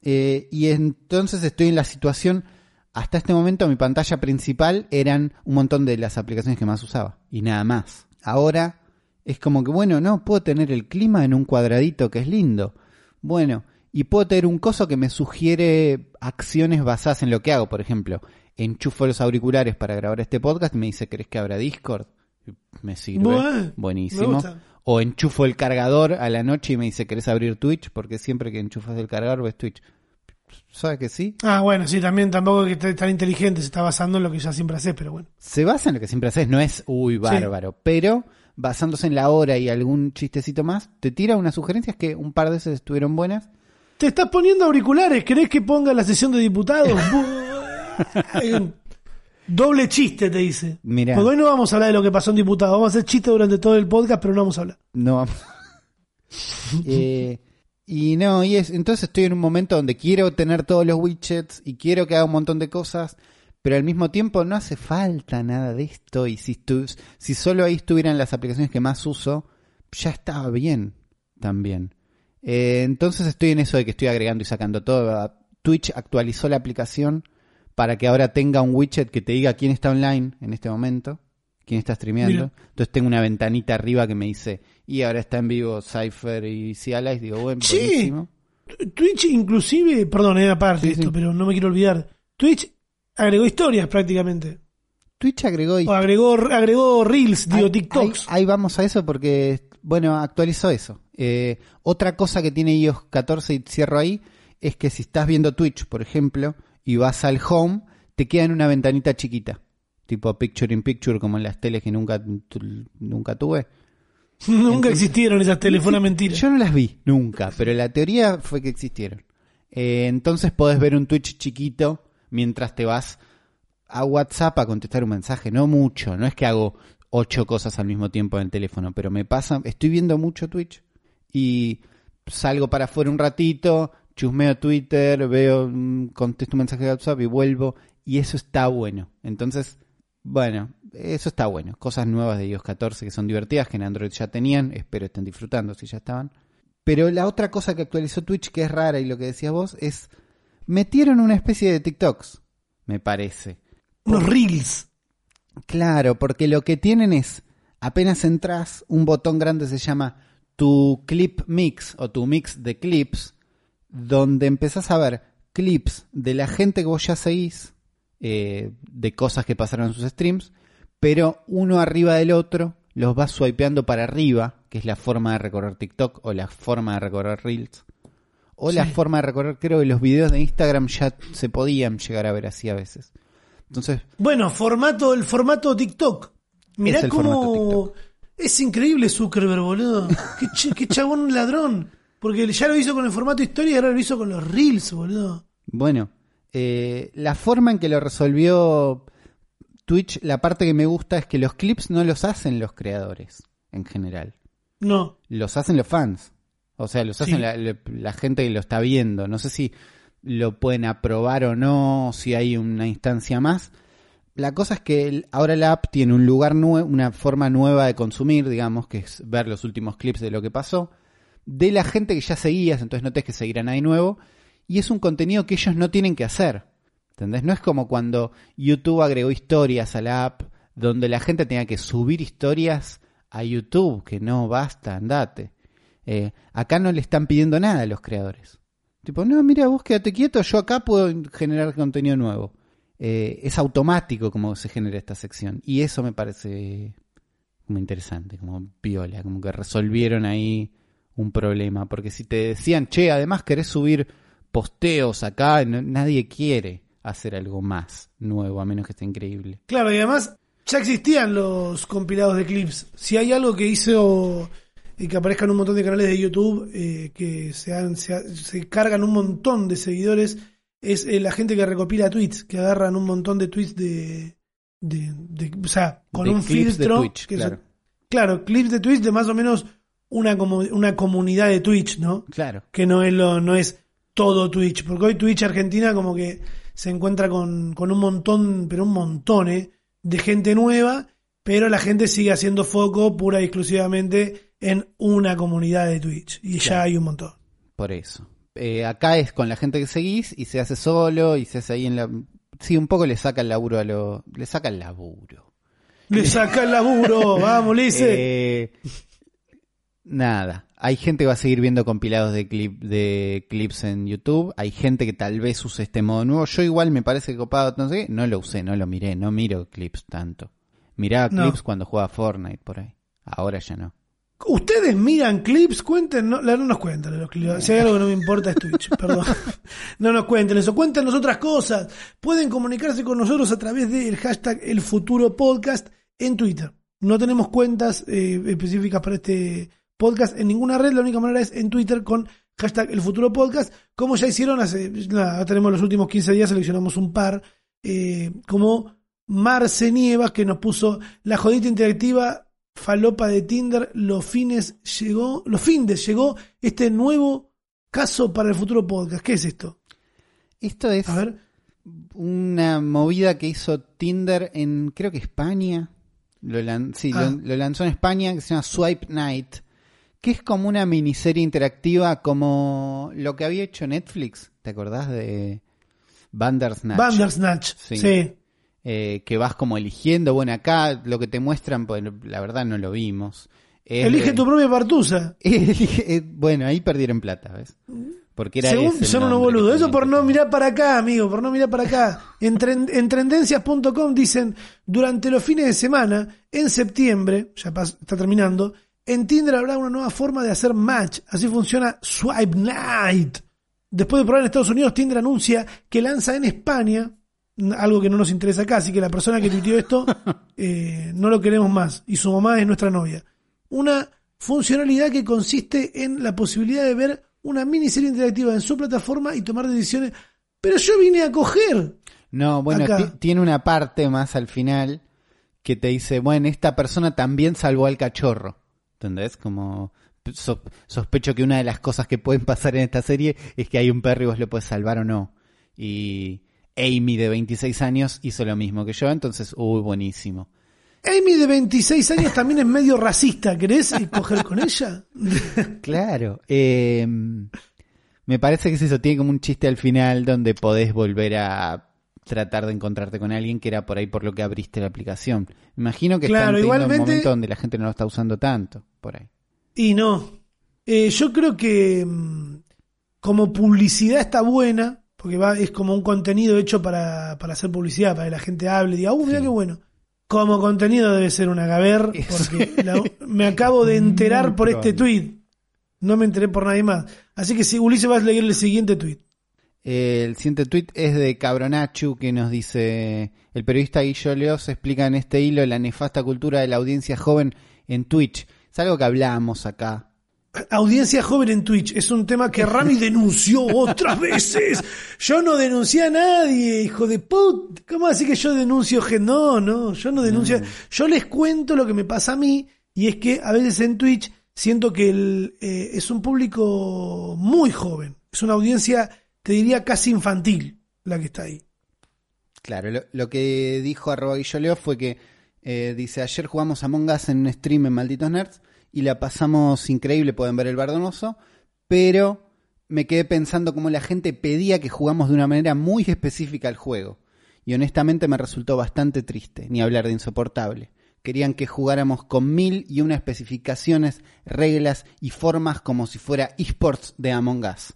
Eh, y entonces estoy en la situación, hasta este momento mi pantalla principal eran un montón de las aplicaciones que más usaba y nada más. Ahora es como que, bueno, no, puedo tener el clima en un cuadradito que es lindo. Bueno, y puedo tener un coso que me sugiere acciones basadas en lo que hago. Por ejemplo, enchufo los auriculares para grabar este podcast y me dice, ¿querés que abra Discord? Me sirve. Bueno, Buenísimo. O enchufo el cargador a la noche y me dice, ¿querés abrir Twitch? Porque siempre que enchufas el cargador ves Twitch. ¿Sabes que sí? Ah, bueno, sí, también tampoco es que esté tan inteligente, se está basando en lo que ya siempre haces, pero bueno. Se basa en lo que siempre haces, no es uy, bárbaro. Pero basándose en la hora y algún chistecito más, te tira unas sugerencias que un par de veces estuvieron buenas. Te estás poniendo auriculares, ¿querés que ponga la sesión de diputados? Doble chiste, te dice. Mirá. Porque hoy no vamos a hablar de lo que pasó en diputados, vamos a hacer chistes durante todo el podcast, pero no vamos a hablar. No vamos. Eh, y no, y es, entonces estoy en un momento donde quiero tener todos los widgets y quiero que haga un montón de cosas, pero al mismo tiempo no hace falta nada de esto. Y si, estu- si solo ahí estuvieran las aplicaciones que más uso, ya estaba bien también. Eh, entonces estoy en eso de que estoy agregando y sacando todo. Twitch actualizó la aplicación para que ahora tenga un widget que te diga quién está online en este momento, quién está streameando. Mira. Entonces tengo una ventanita arriba que me dice, y ahora está en vivo Cypher y Cialize. Digo, bueno, Sí. buenísimo. Twitch inclusive, perdón, eh, aparte Sí, de esto, sí. pero no me quiero olvidar. Twitch agregó historias prácticamente. Twitch agregó O agregó, agregó Reels, digo, Ahí- TikToks. Ahí, ahí vamos a eso porque, bueno, actualizó eso. Eh, otra cosa que tiene iOS 14 y cierro ahí es que si estás viendo Twitch, por ejemplo, y vas al home, te queda en una ventanita chiquita. Tipo picture in picture, como en las teles que nunca, nunca tuve. Nunca existieron esas teléfonas mentiras. Yo no las vi, nunca, pero la teoría fue que existieron. Eh, entonces podés ver un Twitch chiquito mientras te vas a WhatsApp a contestar un mensaje. No mucho, no es que hago ocho cosas al mismo tiempo en el teléfono, pero me pasa, estoy viendo mucho Twitch y salgo para afuera un ratito, chusmeo Twitter, veo, mm, contesto un mensaje de WhatsApp y vuelvo y eso está bueno. Entonces, bueno, eso está bueno. Cosas nuevas de iOS 14 que son divertidas, que en Android ya tenían, espero estén disfrutando si ya estaban. Pero la otra cosa que actualizó Twitch, que es rara y lo que decías vos, es metieron una especie de TikToks, me parece. Unos Reels. Claro, porque lo que tienen es, apenas entras, un botón grande se llama tu clip mix o tu mix de clips, donde empezás a ver clips de la gente que vos ya seguís, eh, de cosas que pasaron en sus streams, pero uno arriba del otro los vas swipeando para arriba, que es la forma de recorrer TikTok o la forma de recorrer Reels. O la forma de recorrer, creo que los videos de Instagram ya se podían llegar a ver así a veces. Entonces, Bueno, formato, el formato TikTok. Mirá Es cómo. Es increíble Zuckerberg, boludo. Qué, ch- qué chabón ladrón. Porque ya lo hizo con el formato historia y ahora lo hizo con los Reels, boludo. Bueno, eh, la forma en que lo resolvió Twitch, la parte que me gusta es que los clips no los hacen los creadores, en general. No. Los hacen los fans. O sea, los hacen la, la- la gente que lo está viendo. No sé si lo pueden aprobar o no, si hay una instancia más. La cosa es que el- ahora la app tiene un lugar nuevo, una forma nueva de consumir, digamos, que es ver los últimos clips de lo que pasó, de la gente que ya seguías, entonces no tenés que seguir a nadie nuevo, y es un contenido que ellos no tienen que hacer. ¿Entendés? No es como cuando YouTube agregó historias a la app, donde la gente tenía que subir historias a YouTube, que no basta, andate. Eh, acá no le están pidiendo nada a los creadores. Tipo, no, mira, vos quédate quieto, yo acá puedo generar contenido nuevo. Eh, es automático como se genera esta sección. Y eso me parece como interesante, como viola, como que resolvieron ahí un problema. Porque si te decían, che, además querés subir posteos acá, no- nadie quiere hacer algo más nuevo, a menos que esté increíble. Claro, y además ya existían los compilados de clips. Si hay algo que hizo y que aparezcan un montón de canales de YouTube eh, que se, han- se, se cargan un montón de seguidores, es eh, la gente que recopila tweets, que agarran un montón de tweets de. de, de- o sea, con De un clips de filtro. Twitch, que claro. son- claro, clips de Twitch de más o menos una, como, una comunidad de Twitch, ¿no? Claro. que no es lo, no es todo Twitch, porque hoy Twitch Argentina como que se encuentra con, con un montón, pero un montón eh, de gente nueva, pero la gente sigue haciendo foco pura y exclusivamente en una comunidad de Twitch, y ya hay un montón. Por eso. Eh, acá es con la gente que seguís y se hace solo y se hace ahí en la... Sí, un poco le saca el laburo a lo... Le saca el laburo. Le saca el laburo, vamos, Lice. Eh, nada. Hay gente que va a seguir viendo compilados de, clip, de clips en YouTube. Hay gente que tal vez use este modo nuevo. Yo igual me parece copado, no sé, no lo usé, no lo miré, no miro clips tanto. Miraba No. clips cuando jugaba Fortnite por ahí. Ahora ya no. Ustedes miran clips, cuenten, no nos cuenten los clips. Si hay algo que no me importa es Twitch, perdón. No nos cuenten eso, cuéntenos otras cosas. Pueden comunicarse con nosotros a través del hashtag El Futuro Podcast en Twitter. No tenemos cuentas eh, específicas para este podcast en ninguna red, la única manera es en Twitter con hashtag El Futuro Podcast. Como ya hicieron hace, ya tenemos los últimos 15 días, seleccionamos un par, eh, como Marce Nievas, que nos puso la jodita interactiva falopa de Tinder, los fines llegó, los findes llegó este nuevo caso para el futuro podcast. ¿Qué es esto? Esto es A ver. una movida que hizo Tinder en, creo que España. Lo, lan- sí, Ah. lo, lo lanzó en España, que se llama Swipe Night. Que es como una miniserie interactiva como lo que había hecho Netflix. ¿Te acordás de Bandersnatch? Bandersnatch. Sí. Sí. Eh, que vas como eligiendo. Bueno, acá lo que te muestran, pues la verdad no lo vimos. Elige tu propia partusa. Eh, bueno, ahí perdieron plata, ¿ves? Porque era Según ese son unos boludos. Eso por no mirar para acá, amigo, por no mirar para acá. En, en tendencias.com dicen, durante los fines de semana, en septiembre, ya está terminando, en Tinder habrá una nueva forma de hacer match. Así funciona Swipe Night. Después de probar en Estados Unidos, Tinder anuncia que lanza en España, algo que no nos interesa acá, así que la persona que tuiteó esto eh, no lo queremos más y su mamá es nuestra novia. Una funcionalidad que consiste en la posibilidad de ver una miniserie interactiva en su plataforma y tomar decisiones. Pero yo vine a coger. No, bueno, tiene una parte más al final que te dice, bueno, esta persona también salvó al cachorro. ¿Entendés? Como so- sospecho que una de las cosas que pueden pasar en esta serie es que hay un perro y vos lo puedes salvar o no. Y Amy de 26 años hizo lo mismo que yo, entonces, uy, buenísimo. Amy de 26 años también es medio racista. ¿Querés coger con ella? Claro. eh, me parece que es eso, tiene como un chiste al final donde podés volver a tratar de encontrarte con alguien que era por ahí por lo que abriste la aplicación. Imagino que Claro, están igualmente- un momento donde la gente no lo está usando tanto, por ahí. Y no. Eh, yo creo que mm, como publicidad está buena, porque va, es como un contenido hecho para, para hacer publicidad, para que la gente hable y diga, uh, mira Sí. qué bueno. Como contenido debe ser un agaver, Es- porque la- me acabo de enterar por este tweet. No me enteré por nadie más. Así que si Ulises vas a leer el siguiente tweet. El siguiente tweet es de Cabronachu que nos dice, el periodista Guillo Leos explica en este hilo la nefasta cultura de la audiencia joven en Twitch. Es algo que hablamos acá. Audiencia joven en Twitch es un tema que Rami denunció otras veces. Yo no denuncié a nadie, hijo de put. ¿Cómo así que yo denuncio gente? No, no, yo no denuncio. Yo les cuento lo que me pasa a mí y es que a veces en Twitch siento que el, eh, es un público muy joven. Es una audiencia, te diría, casi infantil la que está ahí. Claro, lo, que dijo arroba Guillo Leo fue que eh, dice, ayer jugamos Among Us en un stream en Malditos Nerds y la pasamos increíble, pueden ver el bardonoso, pero me quedé pensando cómo la gente pedía que jugamos de una manera muy específica al juego. Y honestamente me resultó bastante triste, ni hablar de insoportable. Querían que jugáramos con mil y una especificaciones, reglas y formas como si fuera esports de Among Us.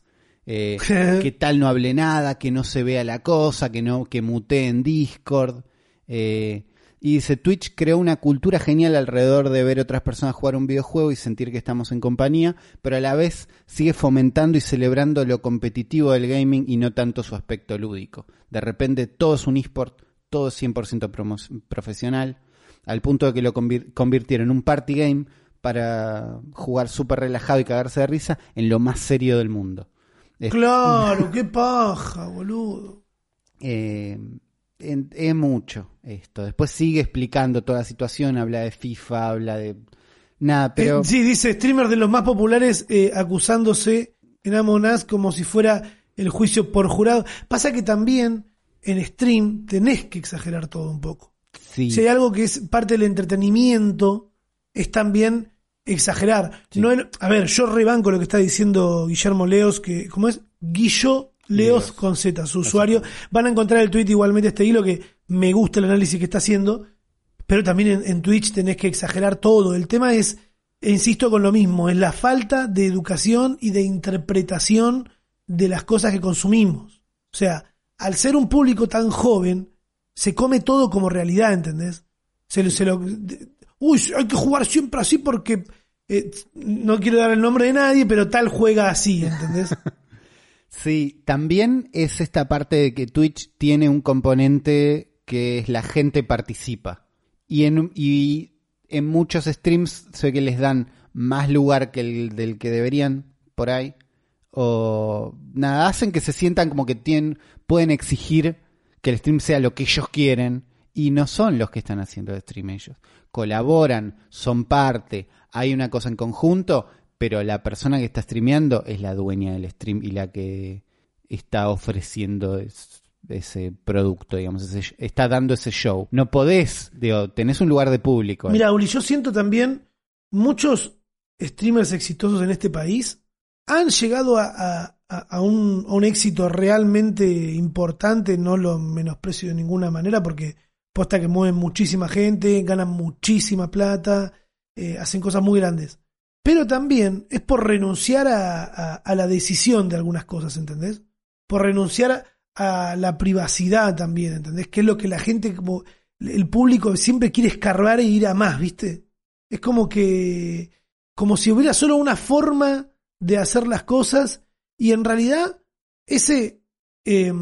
Eh, que tal no hable nada, que no se vea la cosa, que no, que mutee en Discord. Eh, y dice, Twitch creó una cultura genial alrededor de ver otras personas jugar un videojuego y sentir que estamos en compañía, pero a la vez sigue fomentando y celebrando lo competitivo del gaming y no tanto su aspecto lúdico. De repente todo es un esport, todo es 100% promo- profesional, al punto de que lo convir- convirtieron en un party game para jugar súper relajado y cagarse de risa en lo más serio del mundo. Es- Claro, qué paja, boludo. eh, es mucho esto. Después sigue explicando toda la situación, habla de FIFA, habla de... Nada, pero... Eh, sí, dice streamer de los más populares eh, acusándose en Among Us como si fuera el juicio por jurado. Pasa que también en stream tenés que exagerar todo un poco. Sí. Si hay algo que es parte del entretenimiento, es también exagerar. No a ver, yo rebanco lo que está diciendo Guillermo Leos, que, ¿cómo es? Guillo Leos, Leos. con Z, su usuario. Van a encontrar el tweet igualmente este hilo que me gusta el análisis que está haciendo, pero también en, en Twitch tenés que exagerar todo. El tema es, e insisto con lo mismo, es la falta de educación y de interpretación de las cosas que consumimos. O sea, al ser un público tan joven, se come todo como realidad, ¿entendés? Se, lo- se lo, uy, hay que jugar siempre así porque eh, no quiero dar el nombre de nadie, pero tal juega así, ¿entendés? Sí, también es esta parte de que Twitch tiene un componente que es la gente participa. Y en, y en muchos streams sé que les dan más lugar que el del que deberían por ahí. O nada, hacen que se sientan como que tienen, pueden exigir que el stream sea lo que ellos quieren. Y no son los que están haciendo el stream ellos. Colaboran, son parte, hay una cosa en conjunto, pero la persona que está streameando es la dueña del stream y la que está ofreciendo es- ese producto, digamos, ese- está dando ese show. No podés, digo, tenés un lugar de público. Mira, Uli, yo siento también muchos streamers exitosos en este país han llegado a un éxito realmente importante, no lo menosprecio de ninguna manera, porque posta que mueven muchísima gente, ganan muchísima plata, eh, hacen cosas muy grandes. Pero también es por renunciar a, a- la decisión de algunas cosas, ¿entendés? Por renunciar a la privacidad también, ¿entendés? Que es lo que la gente, como el público siempre quiere escarbar e ir a más, ¿viste? Es como que, como si hubiera solo una forma de hacer las y en realidad ese, eh,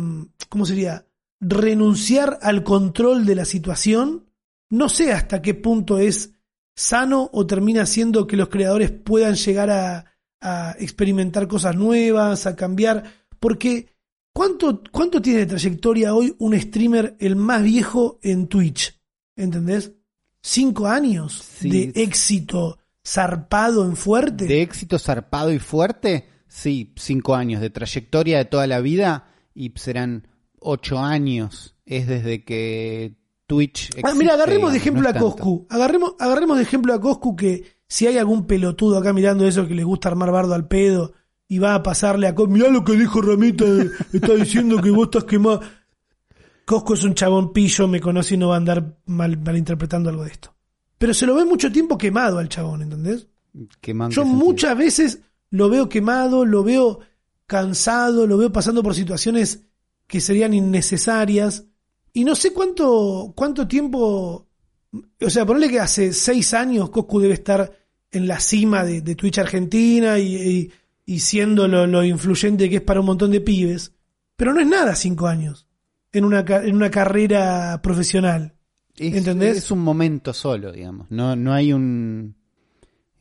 ¿cómo sería? Renunciar al control de la situación, no sé hasta qué punto es sano o termina siendo que los creadores puedan llegar a, a experimentar cosas nuevas, a cambiar, porque ¿cuánto, ¿cuánto tiene de trayectoria hoy un streamer el más viejo en Twitch? ¿Entendés? ¿Cinco años Sí. de éxito zarpado en fuerte? De éxito zarpado y fuerte, sí, cinco años. De trayectoria de toda la vida, y serán ocho años. Es desde que Twitch. Ah, existe, mira, agarremos de ejemplo no a. Coscu. Agarremos, agarremos de ejemplo a Coscu que si hay algún pelotudo acá mirando eso que le gusta armar bardo al pedo y va a pasarle a Coscu, mirá lo que dijo Ramita, eh, está diciendo que vos estás quemado. Coscu es un chabón pillo, me conoce y no va a andar mal, malinterpretando algo de esto. Pero se lo ve mucho tiempo quemado al chabón, ¿entendés? Yo sentido. muchas veces lo veo quemado, lo veo cansado, lo veo pasando por situaciones que serían innecesarias. Y no sé cuánto, cuánto tiempo. O sea, ponerle que hace seis años Coscu debe estar en la cima de, de Twitch Argentina y, y- y siendo lo, lo influyente que es para un montón de pibes. Pero no es nada cinco años en una, en una carrera profesional. Es, ¿Entendés? Es un momento solo, digamos. No, no hay un.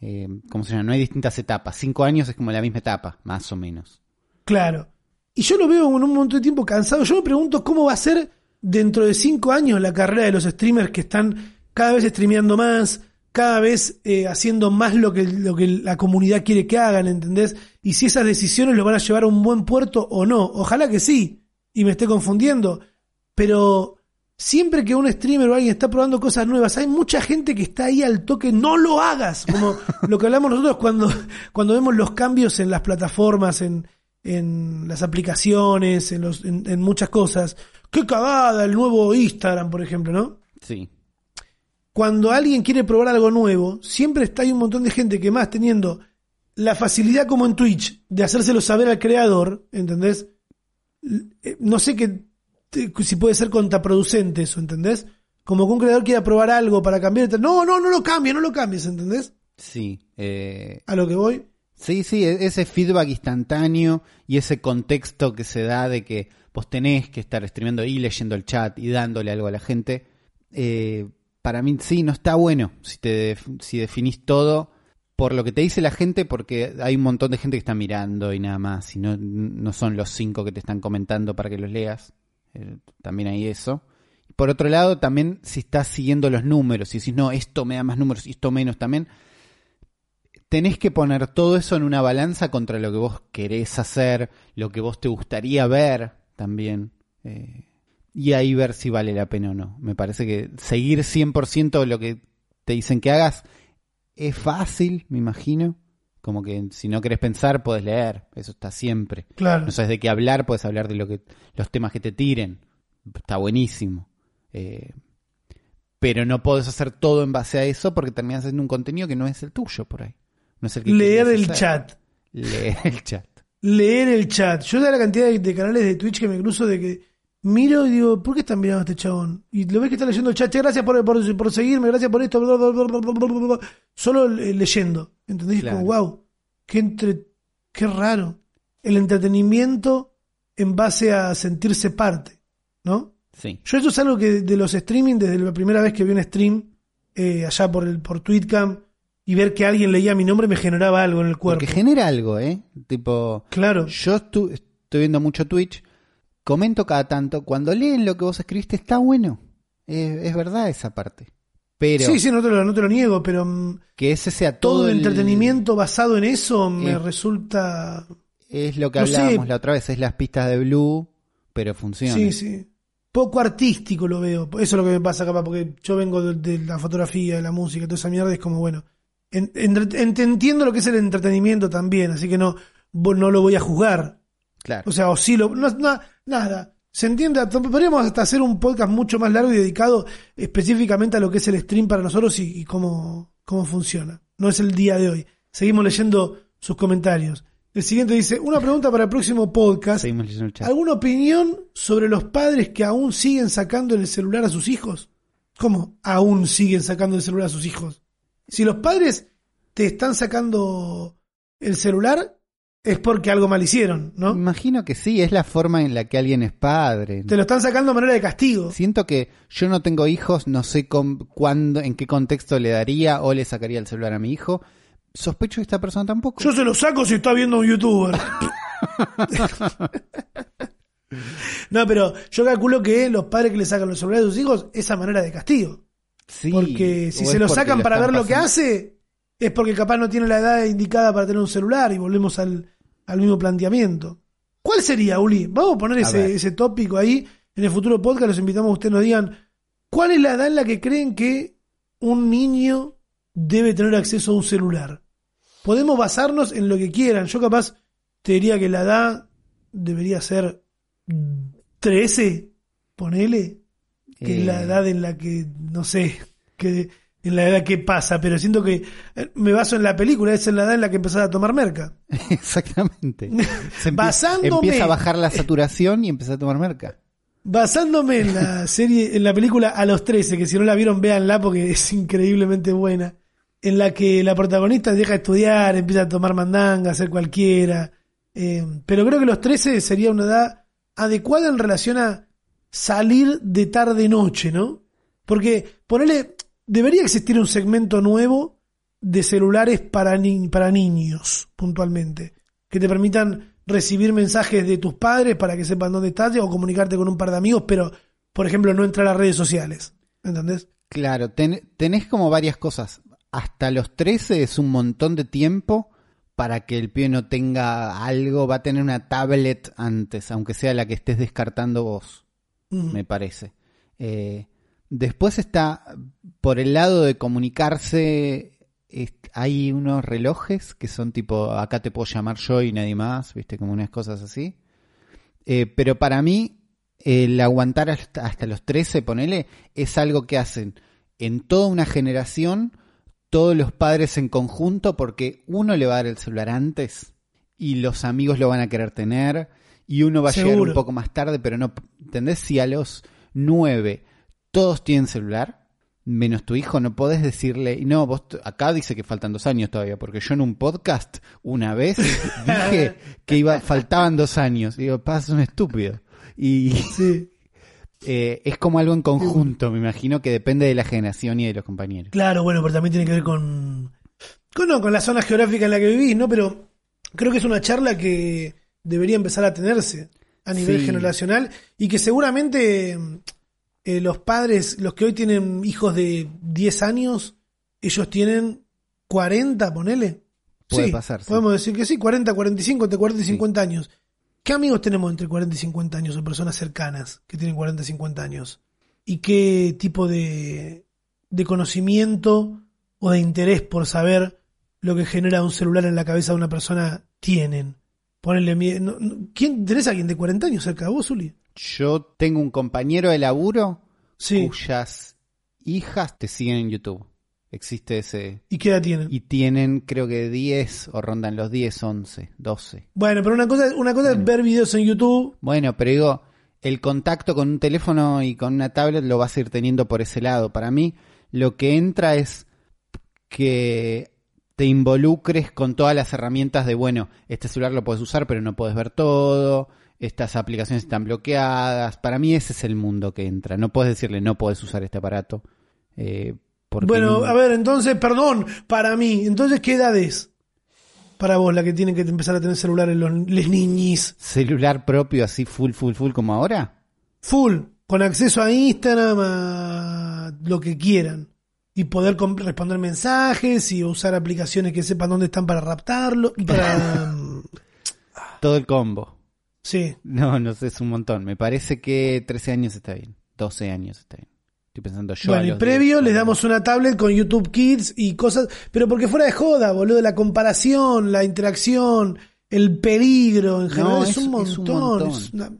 Eh, ¿Cómo se llama? No hay distintas etapas. Cinco años es como la misma etapa, más o menos. Claro. Y yo lo veo en un montón de tiempo cansado. Yo me pregunto cómo va a ser dentro de cinco años la carrera de los streamers que están cada vez streameando más, cada vez eh, haciendo más lo que, lo que la comunidad quiere que hagan, ¿entendés? Y si esas decisiones lo van a llevar a un buen puerto o no. Ojalá que sí. Y me esté confundiendo. Pero siempre que un streamer o alguien está probando cosas nuevas, hay mucha gente que está ahí al toque, no lo hagas, como lo que hablamos nosotros cuando, cuando vemos los cambios en las plataformas, en, en las aplicaciones, en, los, en, en muchas cosas. Qué cagada el nuevo Instagram, por ejemplo, ¿no? Sí. Cuando alguien quiere probar algo nuevo, siempre está ahí un montón de gente que más teniendo la facilidad como en Twitch de hacérselo saber al creador, ¿entendés? Eh, No sé qué, si puede ser contraproducente eso, ¿entendés? Como que un creador quiera probar algo para cambiar, no, no, no lo cambies, no lo cambies, ¿entendés? Sí. eh, A lo que voy. Sí, sí, e- ese feedback instantáneo y ese contexto que se da de que vos tenés que estar streameando y leyendo el chat y dándole algo a la gente, eh, para mí sí, no está bueno si, te si definís todo por lo que te dice la gente, porque hay un montón de gente que está mirando y nada más, y no, no son los cinco que te están comentando para que los leas, eh, también hay eso. Por otro lado, también si estás siguiendo los números y decís, no, esto me da más números y esto menos también, tenés que poner todo eso en una balanza contra lo que vos querés hacer, lo que vos te gustaría ver también. eh, y ahí ver si vale la pena o no. Me parece que seguir 100% lo que te dicen que hagas es fácil, me imagino. Como que si no querés pensar, podés leer. Eso está siempre. Claro. No sabes de qué hablar, puedes hablar de lo que, los temas que te tiren. Está buenísimo. Eh, pero no podés hacer todo en base a eso porque terminas haciendo un contenido que no es el tuyo por ahí. No es el que Leer el hacer. chat. Leer el chat. Leer el chat. Yo de la cantidad de, de canales de Twitch que me cruzo de que miro y digo, ¿por qué están mirando a este chabón? Y lo ves que está leyendo el chat. Che, gracias por, por, por seguirme, gracias por esto. bla, bla, bla. Solo eh, leyendo. ¿Entendés? Claro. Como, wow, qué, entre, qué raro. El entretenimiento en base a sentirse parte, ¿no? Sí. Yo eso es algo que de los streaming, desde la primera vez que vi un stream eh, allá por el por Tweetcam y ver que alguien leía mi nombre me generaba algo en el cuerpo. Porque genera algo, ¿eh? Tipo, Claro. yo estu- estoy viendo mucho Twitch, comento cada tanto, cuando leen lo que vos escribiste está bueno. Es, es verdad esa parte. Pero sí, sí, no te, lo, no te lo niego, pero mm, que ese sea todo, todo, el entretenimiento basado en eso me resulta... Es lo que no sé. hablábamos la otra vez, es las pistas de Blue, pero funciona. Sí, sí. Poco artístico lo veo. Eso es lo que me pasa capaz, porque yo vengo de, de la fotografía, de la música, toda esa mierda, es como, bueno, en- entiendo lo que es el entretenimiento también, así que no, no lo voy a juzgar. Claro. O sea, o sí lo, no, no- nada. Se entiende, podríamos hasta hacer un podcast mucho más largo y dedicado específicamente a lo que es el stream para nosotros y, y cómo, cómo funciona. No es el día de hoy. Seguimos leyendo sus comentarios. El siguiente dice, una pregunta para el próximo podcast. Seguimos leyendo el chat. ¿Alguna opinión sobre los padres que aún siguen sacando el celular a sus hijos? ¿Cómo aún siguen sacando el celular a sus hijos? Si los padres te están sacando el celular, es porque algo mal hicieron, ¿no? Imagino que sí, es la forma en la que alguien es padre. Te lo están sacando a manera de castigo. Siento que yo no tengo hijos, no sé con, cuándo, en qué contexto le daría o le sacaría el celular a mi hijo. Sospecho que esta persona tampoco. Yo se lo saco si está viendo un youtuber. no, pero yo calculo que los padres que le sacan los celulares a sus hijos, esa manera de castigo. Sí, Porque si se lo sacan para ver lo que hace, es porque capaz no tiene la edad indicada para tener un celular y volvemos al, al mismo planteamiento. ¿Cuál sería, Uli? Vamos a poner A ese, tópico ahí. En el futuro podcast los invitamos a que ustedes nos digan cuál es la edad en la que creen que un niño debe tener acceso a un celular. Podemos basarnos en lo que quieran. Yo capaz te diría que la edad debería ser 13, ponele que es la Eh, edad en la que, no sé, que en la edad que pasa, pero siento que eh, me baso en la película, es en la edad en la que empezás a tomar merca. Exactamente. Se empie- Basándome- Empieza a bajar la saturación y empieza a tomar merca. Basándome en la serie, en la película A los 13, que si no la vieron, véanla porque es increíblemente buena, en la que la protagonista deja de estudiar, empieza a tomar mandanga, a hacer cualquiera. Eh, pero creo que los 13 sería una edad adecuada en relación a salir de tarde-noche, ¿no? Porque, ponele, debería existir un segmento nuevo de celulares para, ni- para niños, puntualmente, que te permitan recibir mensajes de tus padres para que sepan dónde estás o comunicarte con un par de amigos, pero, por ejemplo, no entrar a redes sociales. ¿Entendés? Claro, ten- tenés como varias cosas. Hasta los 13 es un montón de tiempo para que el pibe no tenga algo, va a tener una tablet antes, aunque sea la que estés descartando vos, Me parece. Eh, después está, por el lado de comunicarse, hay unos relojes que son tipo, acá te puedo llamar yo y nadie más, viste, como unas cosas así. Eh, pero para mí, el aguantar hasta, hasta los 13, ponele, es algo que hacen en toda una generación todos los padres en conjunto porque uno le va a dar el celular antes y los amigos lo van a querer tener y uno va a llegar un poco más tarde, pero no, ¿entendés? Si a los 9 todos tienen celular, menos tu hijo, no podés decirle, y no, vos acá dice que faltan dos años todavía, porque yo en un podcast una vez dije que iba, faltaban dos años. Y digo, pasa un estúpido. Y Sí, eh, es como algo en conjunto, me imagino que depende de la generación y de los compañeros. claro, bueno, pero también tiene que ver con, con, no, con la zona geográfica en la que vivís, ¿no? Pero creo que es una charla que debería empezar a tenerse a nivel Sí. generacional y que seguramente eh, los padres, los que hoy tienen hijos de 10 años, ellos tienen 40, ponele. puede sí, pasar. sí. podemos decir que sí, 40, 45, entre 40 y 50 años. ¿Qué amigos tenemos entre 40 y 50 años o personas cercanas que tienen 40 y 50 años? ¿Y qué tipo de, de conocimiento o de interés por saber lo que genera un celular en la cabeza de una persona tienen? Ponerle miedo. ¿Quién, ¿Tenés a alguien de 40 años cerca de vos, Uli? Yo tengo un compañero de laburo Sí. cuyas hijas te siguen en YouTube. Existe ese. ¿Y qué edad tienen? Y tienen, creo que 10 o rondan los 10, 11, 12. Bueno, pero una cosa, una cosa es ver videos en YouTube. Bueno, pero digo, el contacto con un teléfono y con una tablet lo vas a ir teniendo por ese lado. Para mí, lo que entra es que te involucres con todas las herramientas de, bueno, este celular lo puedes usar, pero no puedes ver todo. Estas aplicaciones están bloqueadas. Para mí ese es el mundo que entra. No puedes decirle no puedes usar este aparato. Eh, porque Bueno, no- a ver, entonces, perdón, para mí, entonces, ¿qué edad es? Para vos, la que tienen que empezar a tener celulares los les niñis. celular propio así full, full, full como ahora. Full, con acceso a Instagram, a lo que quieran. Y poder responder mensajes y usar aplicaciones que sepan dónde están para raptarlo. Para, mm, Todo el combo. sí. No, no sé, es un montón. Me parece que 13 años está bien. 12 años está bien. Estoy pensando yo. a bueno, y previo 10, les damos una tablet con YouTube Kids y cosas, pero porque fuera de joda, boludo, la comparación, la interacción, el peligro, en general, es, es- un es montón. un montón. es una-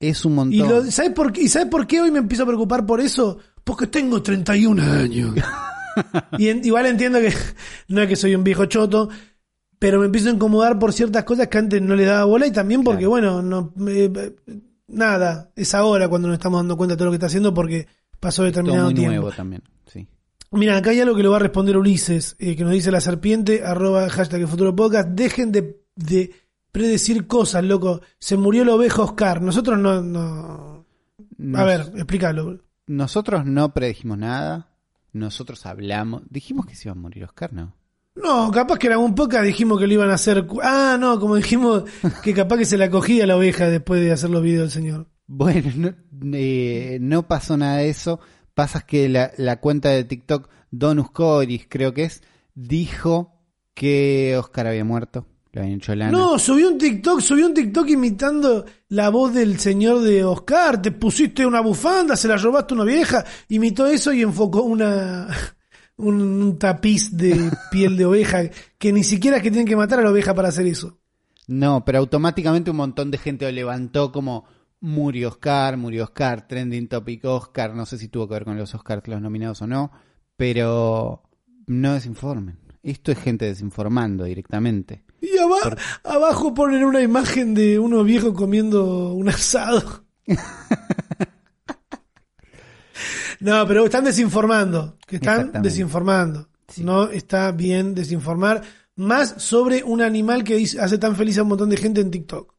Es un montón. Y, lo- ¿sabes por qué, ¿Y sabes por qué hoy me empiezo a preocupar por eso? Porque tengo 31 años. y en- igual entiendo que no es que soy un viejo choto, pero me empiezo a incomodar por ciertas cosas que antes no le daba bola y también porque, Claro. bueno, no me- nada, es ahora cuando nos estamos dando cuenta de todo lo que está haciendo porque pasó Todo determinado muy tiempo. nuevo también. Sí. Mira, acá hay algo que lo va a responder Ulises, eh, que nos dice la serpiente, arroba hashtag el futuro podcast. Dejen de, de predecir cosas, loco. Se murió el oveja Oscar. Nosotros no. no... A ver, explícalo. Nosotros no predijimos nada. Nosotros hablamos. Dijimos que se iba a morir Oscar, ¿no? No, capaz que en algún podcast dijimos que lo iban a hacer. Ah, no, como dijimos que capaz que se la cogía la oveja después de hacer los videos del señor. Bueno, no, eh, no pasó nada de eso. Pasa que la, la cuenta de TikTok, Donus Coris, creo que es, dijo que Oscar había muerto. Lo habían hecho lana. No, subió un TikTok, subió un TikTok imitando la voz del señor de Oscar. Te pusiste una bufanda, se la robaste a una vieja. Imitó eso y enfocó una un, un tapiz de piel de oveja que ni siquiera es que tienen que matar a la oveja para hacer eso. No, pero automáticamente un montón de gente lo levantó como murió Oscar, murió Oscar, trending topic Oscar, no sé si tuvo que ver con los Oscars los nominados o no, pero no desinformen. Esto es gente desinformando directamente. Y aba- abajo ponen una imagen de unos viejos comiendo un asado. no, pero están desinformando. Que están desinformando. Sí. No está bien desinformar. Más sobre un animal que hace tan feliz a un montón de gente en TikTok.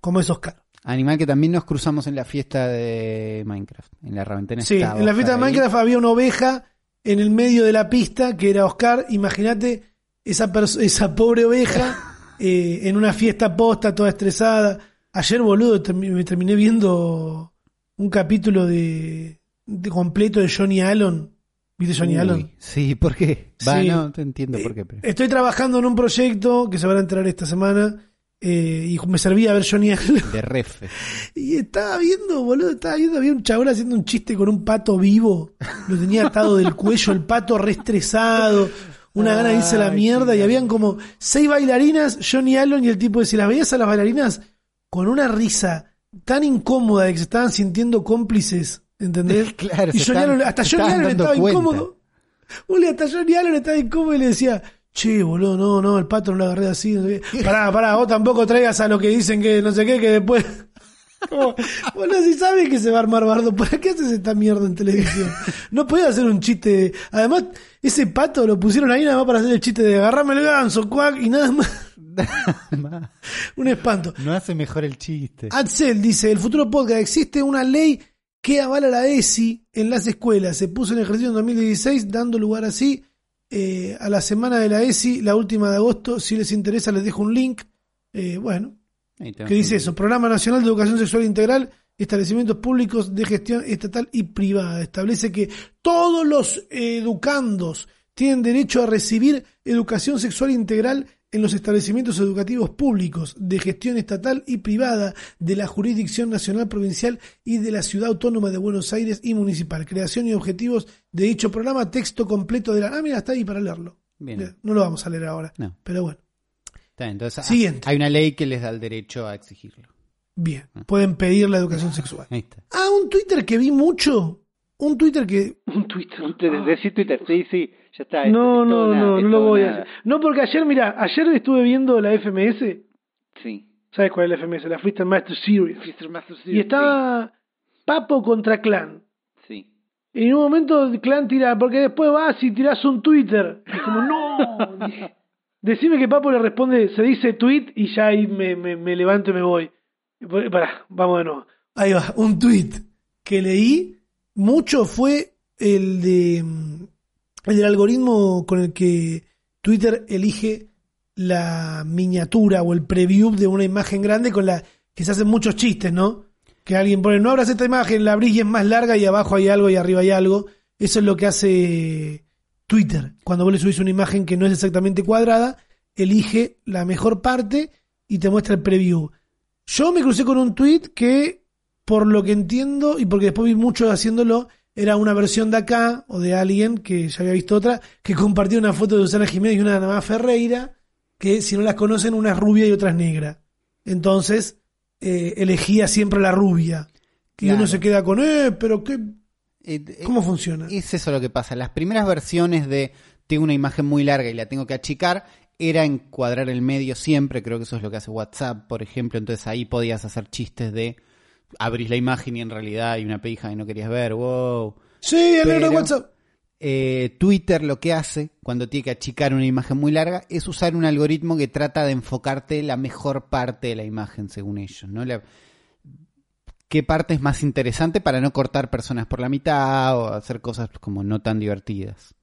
Como es Oscar. Animal que también nos cruzamos en la fiesta de Minecraft, en la Raventena. Sí, estaba en la fiesta de ahí. Minecraft había una oveja en el medio de la pista que era Oscar. Imagínate esa, esa pobre oveja eh, en una fiesta posta, toda estresada. Ayer, boludo, me terminé viendo un capítulo de, de completo de Johnny Allen. ¿Viste Johnny Uy, Allen? Sí, ¿por qué? Va, Sí. no te entiendo por qué. pero- Estoy trabajando en un proyecto que se van a enterar esta semana eh, y me servía ver Johnny Allen. De refe. Y estaba viendo, boludo, estaba viendo, había un chabón haciendo un chiste con un pato vivo. Lo tenía atado del cuello, el pato reestresado. Una gana de irse a la mierda. Y habían como seis bailarinas, Johnny Allen y el tipo decía, las veías a las bailarinas con una risa tan incómoda de que se estaban sintiendo cómplices. ¿Entendés? Claro, y Johnny Allen, hasta Johnny Allen estaba cuenta. incómodo. Boludo, hasta Johnny Allen estaba incómodo y le decía, che, boludo, no, no, el pato no lo agarré así. No sé qué. Pará, pará, vos tampoco traigas a lo que dicen que no sé qué, que después. Como, boludo, si sabes que se va a armar bardo, ¿para qué haces esta mierda en televisión? No podía hacer un chiste. Además, ese pato lo pusieron ahí nada más para hacer el chiste de agarrame el ganso, cuac, y nada más. Un espanto. no hace mejor el chiste. Axel dice, el futuro podcast, existe una ley que avala la ESI en las escuelas. Se puso en ejercicio en 2016, dando lugar así eh, a la semana de la ESI, la última de agosto. Si les interesa, les dejo un link. Eh, bueno, ¿qué dice eso? Programa Nacional de Educación Sexual Integral, establecimientos públicos de gestión estatal y privada. Establece que todos los educandos tienen derecho a recibir educación sexual integral en los establecimientos educativos públicos de gestión estatal y privada de la jurisdicción nacional, provincial y de la ciudad autónoma de Buenos Aires y municipal. Creación y objetivos de dicho programa, texto completo de la... Ah, mira, está ahí para leerlo. Bien. No lo vamos a leer ahora. No. Pero bueno, Está bien, entonces, ah, Siguiente. hay una ley que les da el derecho a exigirlo. bien. Pueden pedir la educación sexual. Ahí está. Ah, un Twitter que vi mucho. Un Twitter que Un Twitter. Decir Twitter, sí, sí, ya está. No, no, no, no lo voy a hacer. No, porque ayer, mira, ayer estuve viendo la FMS. Sí. ¿Sabes cuál es la FMS? La Freestyle Master Series. Y estaba Papo contra Clan. Sí. Y en un momento Clan tira, porque después vas y tiras un Twitter. Y como, no. Decime que Papo le responde, se dice tweet y ya ahí me, me, me levanto y me voy. Pará, vamos de nuevo. Ahí va, un tweet que leí mucho fue el de mm, el algoritmo con el que Twitter elige la miniatura o el preview de una imagen grande con la que se hacen muchos chistes, ¿no? Que alguien pone, no abras esta imagen, la abrís y es más larga y abajo hay algo y arriba hay algo. Eso es lo que hace Twitter. Cuando vos le subís una imagen que no es exactamente cuadrada, elige la mejor parte y te muestra el preview. Yo me crucé con un tweet que, por lo que entiendo, y porque después vi muchos haciéndolo, era una versión de acá, o de alguien que ya había visto otra, que compartió una foto de Susana Jiménez y una de Ana Ferreira, que si no las conocen, una es rubia y otra es negra. Entonces, eh, elegía siempre la rubia. Y Claro. uno se queda con, eh, pero qué, Eh, eh, ¿cómo funciona? Es eso lo que pasa. Las primeras versiones de tengo una imagen muy larga y la tengo que achicar era encuadrar el medio siempre. Creo que eso es lo que hace WhatsApp, por ejemplo. Entonces ahí podías hacer chistes de abrís la imagen y en realidad hay una pija que no querías ver. Wow. Sí, el de Pero- WhatsApp. Eh, Twitter lo que hace cuando tiene que achicar una imagen muy larga es usar un algoritmo que trata de enfocarte la mejor parte de la imagen según ellos, ¿no? La- qué parte es más interesante para no cortar personas por la mitad o hacer cosas como no tan divertidas.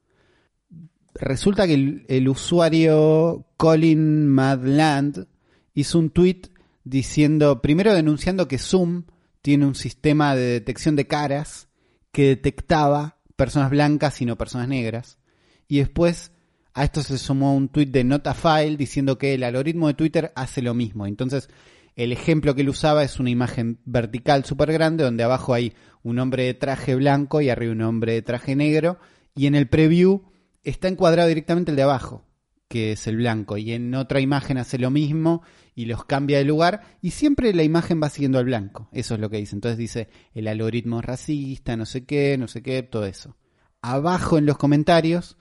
Resulta que el, el usuario Colin Madland hizo un tweet diciendo, primero denunciando que Zoom tiene un sistema de detección de caras que detectaba personas blancas y no personas negras. Y después a esto se sumó un tweet de Notafile diciendo que el algoritmo de Twitter hace lo mismo. Entonces, el ejemplo que él usaba es una imagen vertical súper grande donde abajo hay un hombre de traje blanco y arriba un hombre de traje negro. Y en el preview está encuadrado directamente el de abajo, que es el blanco. Y en otra imagen hace lo mismo y los cambia de lugar. Y siempre la imagen va siguiendo al blanco. Eso es lo que dice. Entonces dice el algoritmo es racista, no sé qué, no sé qué, todo eso. Abajo en los comentarios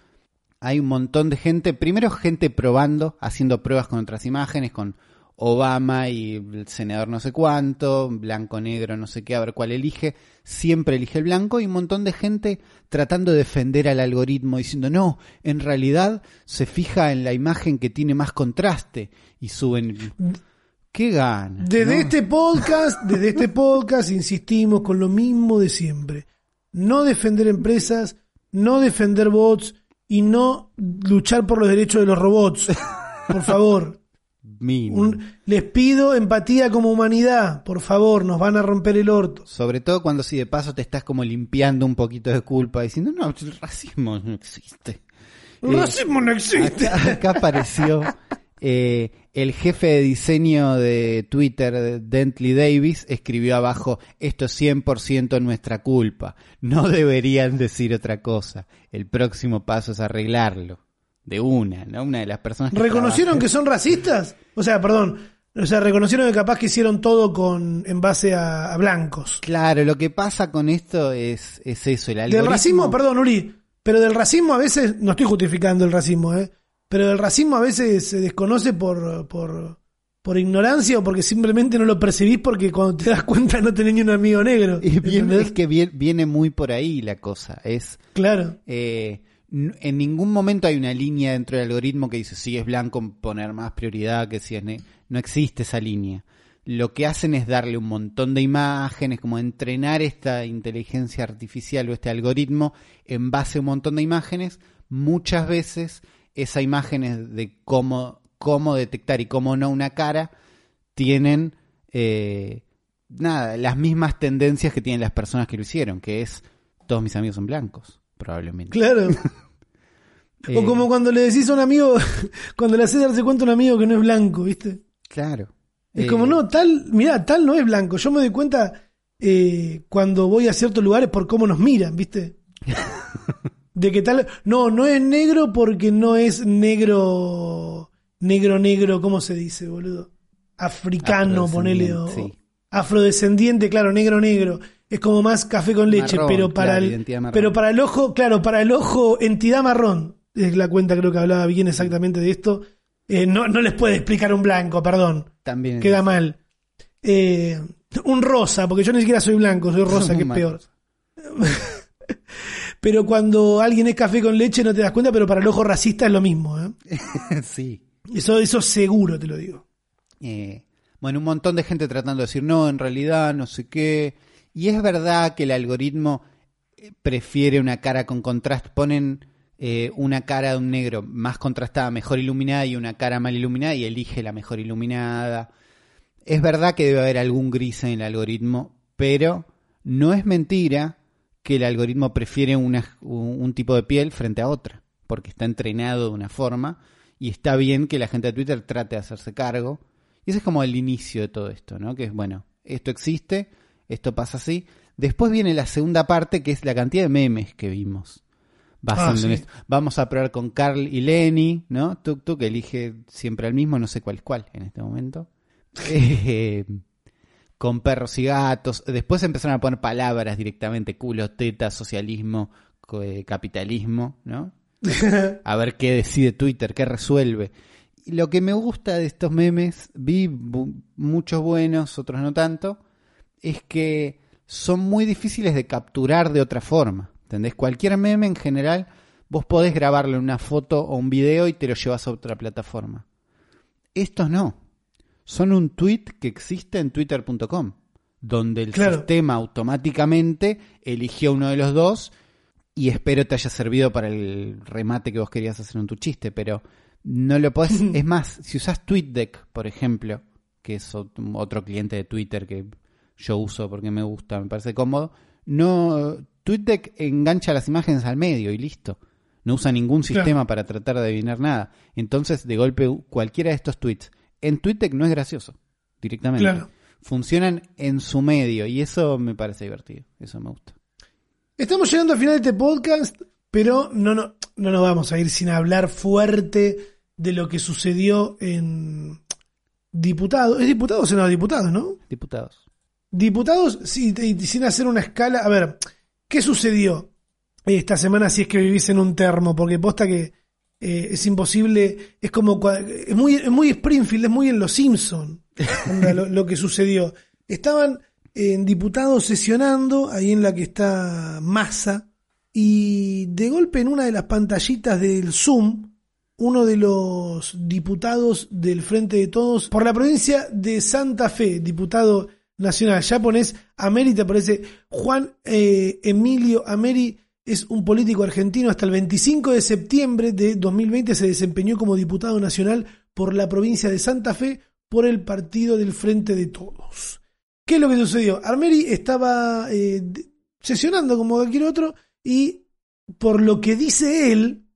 hay un montón de gente, primero gente probando, haciendo pruebas con otras imágenes, con Obama y el senador no sé cuánto, blanco, negro, no sé qué, a ver cuál elige, siempre elige el blanco y un montón de gente tratando de defender al algoritmo diciendo no, en realidad se fija en la imagen que tiene más contraste y suben... ¿Qué gana? Desde este podcast, desde este podcast insistimos con lo mismo de siempre. No defender empresas, no defender bots y no luchar por los derechos de los robots. Por favor. Un- les pido empatía como humanidad. Por favor, nos van a romper el orto. Sobre todo cuando si de paso te estás como limpiando un poquito de culpa diciendo no, el racismo no existe. El Eh, racismo no existe. Acá, acá apareció eh, el jefe de diseño de Twitter, Dentley Davis, escribió abajo, esto es 100% nuestra culpa. No deberían decir otra cosa. El próximo paso es arreglarlo. De una, ¿no? Una de las personas que ¿Reconocieron trabaja- que son racistas? O sea, perdón. O sea, reconocieron que capaz que hicieron todo con en base a, a blancos. Claro, lo que pasa con esto es, es eso, el algoritmo... Del racismo, perdón, Uri, pero del racismo a veces, no estoy justificando el racismo, ¿eh? pero del racismo a veces se desconoce por, por, por ignorancia o porque simplemente no lo percibís porque cuando te das cuenta no tenés ni un amigo negro. Y viene- es que vie- viene muy por ahí la cosa. Es Claro. eh, en ningún momento hay una línea dentro del algoritmo que dice si es blanco poner más prioridad que si es negro. No existe esa línea. Lo que hacen es darle un montón de imágenes, como entrenar esta inteligencia artificial o este algoritmo en base a un montón de imágenes. Muchas veces esas imágenes de cómo, cómo detectar y cómo no una cara tienen eh, nada, las mismas tendencias que tienen las personas que lo hicieron, que es todos mis amigos son blancos, probablemente. Claro. O Eh, como cuando le decís a un amigo, cuando le haces darse cuenta a un amigo que no es blanco, ¿viste? Claro. Es Eh, como, no, tal, mirá, tal no es blanco. Yo me doy cuenta eh, cuando voy a ciertos lugares por cómo nos miran, ¿viste? De que tal, no, no es negro porque no es negro, negro, negro, ¿cómo se dice, boludo? Africano, ponele, o Afrodescendiente, sí. afrodescendiente, claro, negro, negro. Es como más café con leche, Marrón, pero para claro, el, pero para el ojo, claro, para el ojo, entidad marrón. Es la cuenta, creo que hablaba bien exactamente de esto. Eh, no, no les puede explicar un blanco, perdón. También. Queda mal. Eh, un rosa, porque yo ni siquiera soy blanco, soy rosa, que es Mal. peor. Pero cuando alguien es café con leche no te das cuenta, pero para el ojo racista es lo mismo. ¿eh? sí. Eso, eso seguro te lo digo. Eh, bueno, un montón de gente tratando de decir, no, en realidad, no sé qué. Y es verdad que el algoritmo prefiere una cara con contraste. Ponen eh, una cara de un negro más contrastada, mejor iluminada, y una cara mal iluminada, y elige la mejor iluminada. Es verdad que debe haber algún gris en el algoritmo, pero no es mentira que el algoritmo prefiere un tipo de piel frente a otra, porque está entrenado de una forma y está bien que la gente de Twitter trate de hacerse cargo. Y ese es como el inicio de todo esto, ¿no? Que es, bueno, esto existe, esto pasa así. Después viene la segunda parte, que es la cantidad de memes que vimos. Basando Ah, sí. en esto. Vamos a probar con Carl y Lenny, ¿no? Tuk Tuk elige siempre al mismo, no sé cuál es cuál en este momento. Eh, con perros y gatos. Después empezaron a poner palabras directamente, culo, teta, socialismo, eh, capitalismo, ¿no? A ver qué decide Twitter, qué resuelve. Y lo que me gusta de estos memes, vi muchos buenos, otros no tanto, es que son muy difíciles de capturar de otra forma. ¿Entendés? Cualquier meme en general, vos podés grabarle una foto o un video y te lo llevas a otra plataforma. Estos no. Son un tweet que existe en twitter.com, donde el Claro. sistema automáticamente eligió uno de los dos y espero te haya servido para el remate que vos querías hacer en tu chiste, pero no lo podés. es más, si usás TweetDeck, por ejemplo, que es ot- otro cliente de Twitter que yo uso porque me gusta, me parece cómodo, no TweetDeck engancha las imágenes al medio y listo. No usa ningún Claro. sistema para tratar de adivinar nada. Entonces, de golpe, cualquiera de estos tweets en TweetDeck no es gracioso, directamente. Claro. Funcionan en su medio y eso me parece divertido. Eso me gusta. Estamos llegando al final de este podcast, pero no, no, no nos vamos a ir sin hablar fuerte de lo que sucedió en diputados. ¿Es diputados o senado diputados, no? Diputados. Diputados, sí, y sin hacer una escala. A ver, ¿qué sucedió esta semana si es que vivís en un termo? Porque posta que eh, es imposible, es como, es muy, es muy Springfield, es muy en Los Simpson lo, lo que sucedió. Estaban en diputados sesionando, ahí en la que está Massa, y de golpe en una de las pantallitas del Zoom, uno de los diputados del Frente de Todos por la provincia de Santa Fe, diputado nacional. Ya pones Ameri, te aparece Juan eh, Emilio Ameri, es un político argentino. Hasta el 25 de septiembre de 2020 se desempeñó como diputado nacional por la provincia de Santa Fe por el partido del Frente de Todos. ¿Qué es lo que sucedió? Armeri estaba eh, sesionando como cualquier otro y por lo que dice él,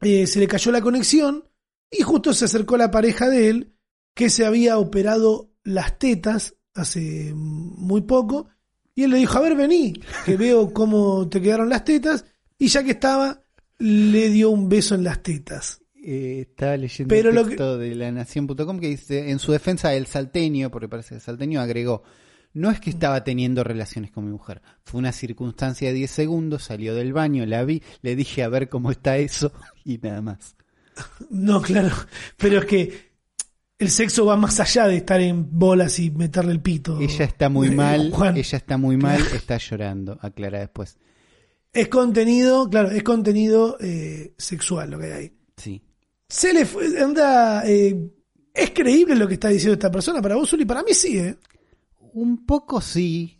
eh, se le cayó la conexión y justo se acercó la pareja de él que se había operado las tetas hace muy poco y él le dijo, a ver, vení, que veo cómo te quedaron las tetas y ya que estaba, le dio un beso en las tetas. Eh, estaba leyendo Pero el lo texto de la nación.com que dice, en su defensa el salteño, porque parece que el salteño agregó, no es que estaba teniendo relaciones con mi mujer, fue una circunstancia de 10 segundos, salió del baño, la vi, le dije a ver cómo está eso y nada más. No, claro, pero es que el sexo va más allá de estar en bolas y meterle el pito. Ella está muy Eh, mal, Juan. ella está muy mal, está llorando, aclara después. Es contenido, claro, es contenido eh, sexual lo que hay ahí. Sí. Se le fue, anda, eh, es creíble lo que está diciendo esta persona para vos, Uli, para mí sí, ¿eh? Un poco sí.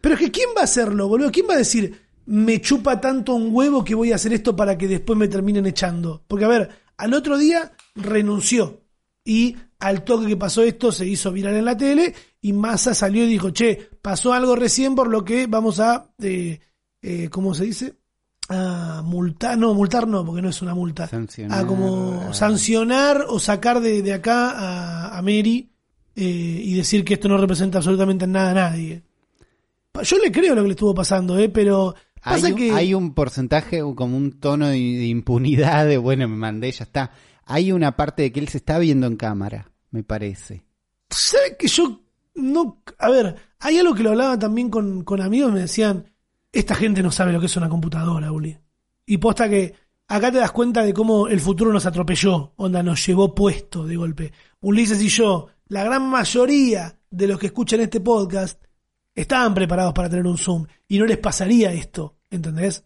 Pero es que ¿quién va a hacerlo, boludo? ¿Quién va a decir, me chupa tanto un huevo que voy a hacer esto para que después me terminen echando? Porque, a ver, al otro día renunció y al toque que pasó esto se hizo viral en la tele y Massa salió y dijo, che, pasó algo recién por lo que vamos a, eh, eh, ¿cómo se dice? A multar, no, multar no, porque no es una multa, Sancionar. a como sancionar o sacar de, de acá a, a Mary eh, y decir que esto no representa absolutamente nada a nadie. Yo le creo lo que le estuvo pasando, ¿eh? pero pasa Hay un, que... hay un porcentaje, como un tono de, de impunidad de, bueno, me mandé, ya está. Hay una parte de que él se está viendo en cámara, me parece. ¿Sabe que yo no... A ver, hay algo que lo hablaba también con, con amigos, me decían, esta gente no sabe lo que es una computadora, Uli. Y posta que acá te das cuenta de cómo el futuro nos atropelló, onda, nos llevó puesto de golpe. Ulises y yo, la gran mayoría de los que escuchan este podcast, estaban preparados para tener un Zoom y no les pasaría esto, ¿entendés?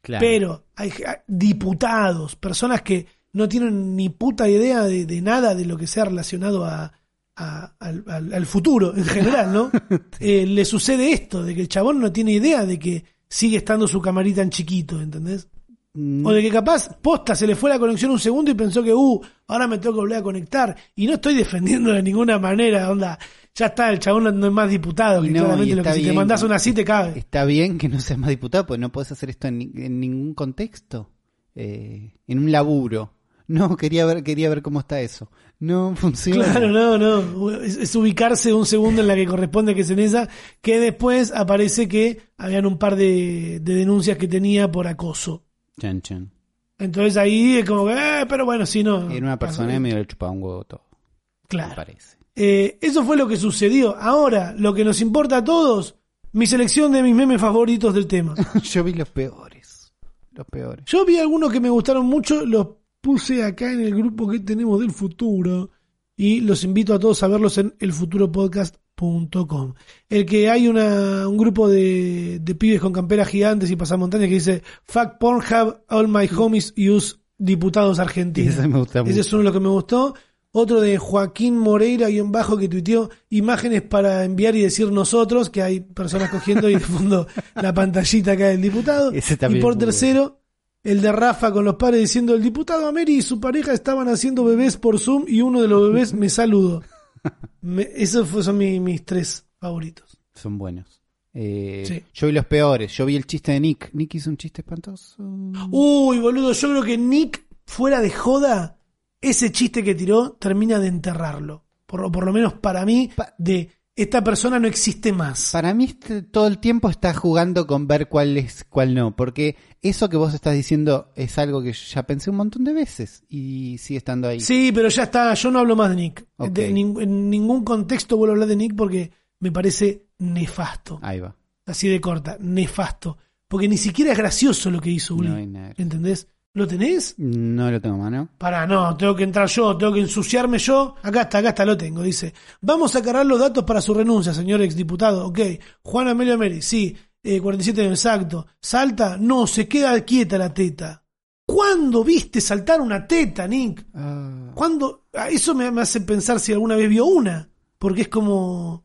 Claro. Pero hay hay diputados, personas que no tienen ni puta idea de, de nada de lo que sea relacionado a, a- al, al- al futuro en general, ¿no? Eh, le sucede esto, de que el chabón no tiene idea de que sigue estando su camarita en chiquito, ¿entendés? Mm, O de que capaz posta se le fue la conexión un segundo y pensó que, uh, ahora me tengo que volver a conectar. Y no estoy defendiendo de ninguna manera, onda. Ya está, el chabón no es más diputado, que no, claramente lo que si te bien. mandas una así te cabe. Está bien que no seas más diputado, pues no puedes hacer esto en, en ningún contexto. Eh, en un laburo. No, quería ver, quería ver cómo está eso. No funciona. Claro, no, no. Es, es ubicarse un segundo en la que corresponde que es en esa, que después aparece que habían un par de, de denuncias que tenía por acoso. Chan, chan. Entonces ahí es como que, eh, pero bueno, si no. Era una persona y medio le chupaba un huevo todo. Me Claro. parece. Eh, eso fue lo que sucedió. Ahora, lo que nos importa a todos, mi selección de mis memes favoritos del tema. Yo vi los peores. Los peores. Yo vi algunos que me gustaron mucho, los puse acá en el grupo que tenemos del futuro y los invito a todos a verlos en elfuturopodcast.com. El que hay una, un grupo de, de pibes con camperas gigantes y pasamontañas que dice Fuck Pornhub, all my homies use diputados argentinos. Ese me gusta Ese mucho. es uno de los que me gustó. Otro de Joaquín Moreira en bajo que tuiteó imágenes para enviar y decir nosotros, que hay personas cogiendo y de fondo la pantallita acá del diputado. Ese y por tercero, el de Rafa con los padres diciendo el diputado Ameri y su pareja estaban haciendo bebés por Zoom y uno de los bebés me saludó. Me- esos son mi- mis tres favoritos. Son buenos. Eh, Sí. Yo vi los peores. Yo vi el chiste de Nick. Nick hizo un chiste espantoso. Uy, boludo, yo creo que Nick, fuera de joda, ese chiste que tiró termina de enterrarlo. Por, por lo menos para mí, de esta persona no existe más. Para mí este- todo el tiempo está jugando con ver cuál es, cuál no. Porque eso que vos estás diciendo es algo que ya pensé un montón de veces y sigue estando ahí. Sí, pero ya está, yo no hablo más de Nick. Ok. De nin- en ningún contexto vuelvo a hablar de Nick porque me parece nefasto. Ahí va. Así de corta, nefasto. Porque ni siquiera es gracioso lo que hizo Uli. No hay nada. ¿Entendés? ¿Lo tenés? No lo tengo a mano. Para, no, tengo que entrar yo, tengo que ensuciarme yo. Acá está, acá está, lo tengo. Dice, vamos a cargar los datos para su renuncia, señor exdiputado. Ok. Juan Amelio Meri, sí. Eh, 47 años, exacto. ¿Salta? No, se queda quieta la teta. ¿Cuándo viste saltar una teta, Nick? Ah, ¿Cuándo? ah, Eso me, me hace pensar si alguna vez vio una. Porque es como...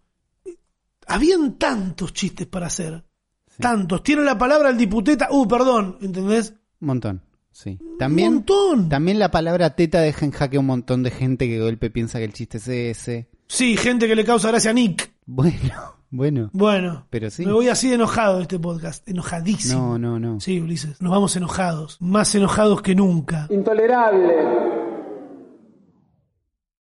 Habían tantos chistes para hacer. Sí. Tantos. Tiene la palabra el diputeta. Uh, perdón, ¿entendés? un montón. Sí. Un También, montón. también la palabra teta deja en jaque a un montón de gente que de golpe piensa que el chiste es ese. Sí, gente que le causa gracia a Nick. Bueno, bueno. Bueno, Pero sí. me voy así de enojado de este podcast. Enojadísimo. No, no, no. Sí, Ulises. Nos vamos enojados. Más enojados que nunca. Intolerable.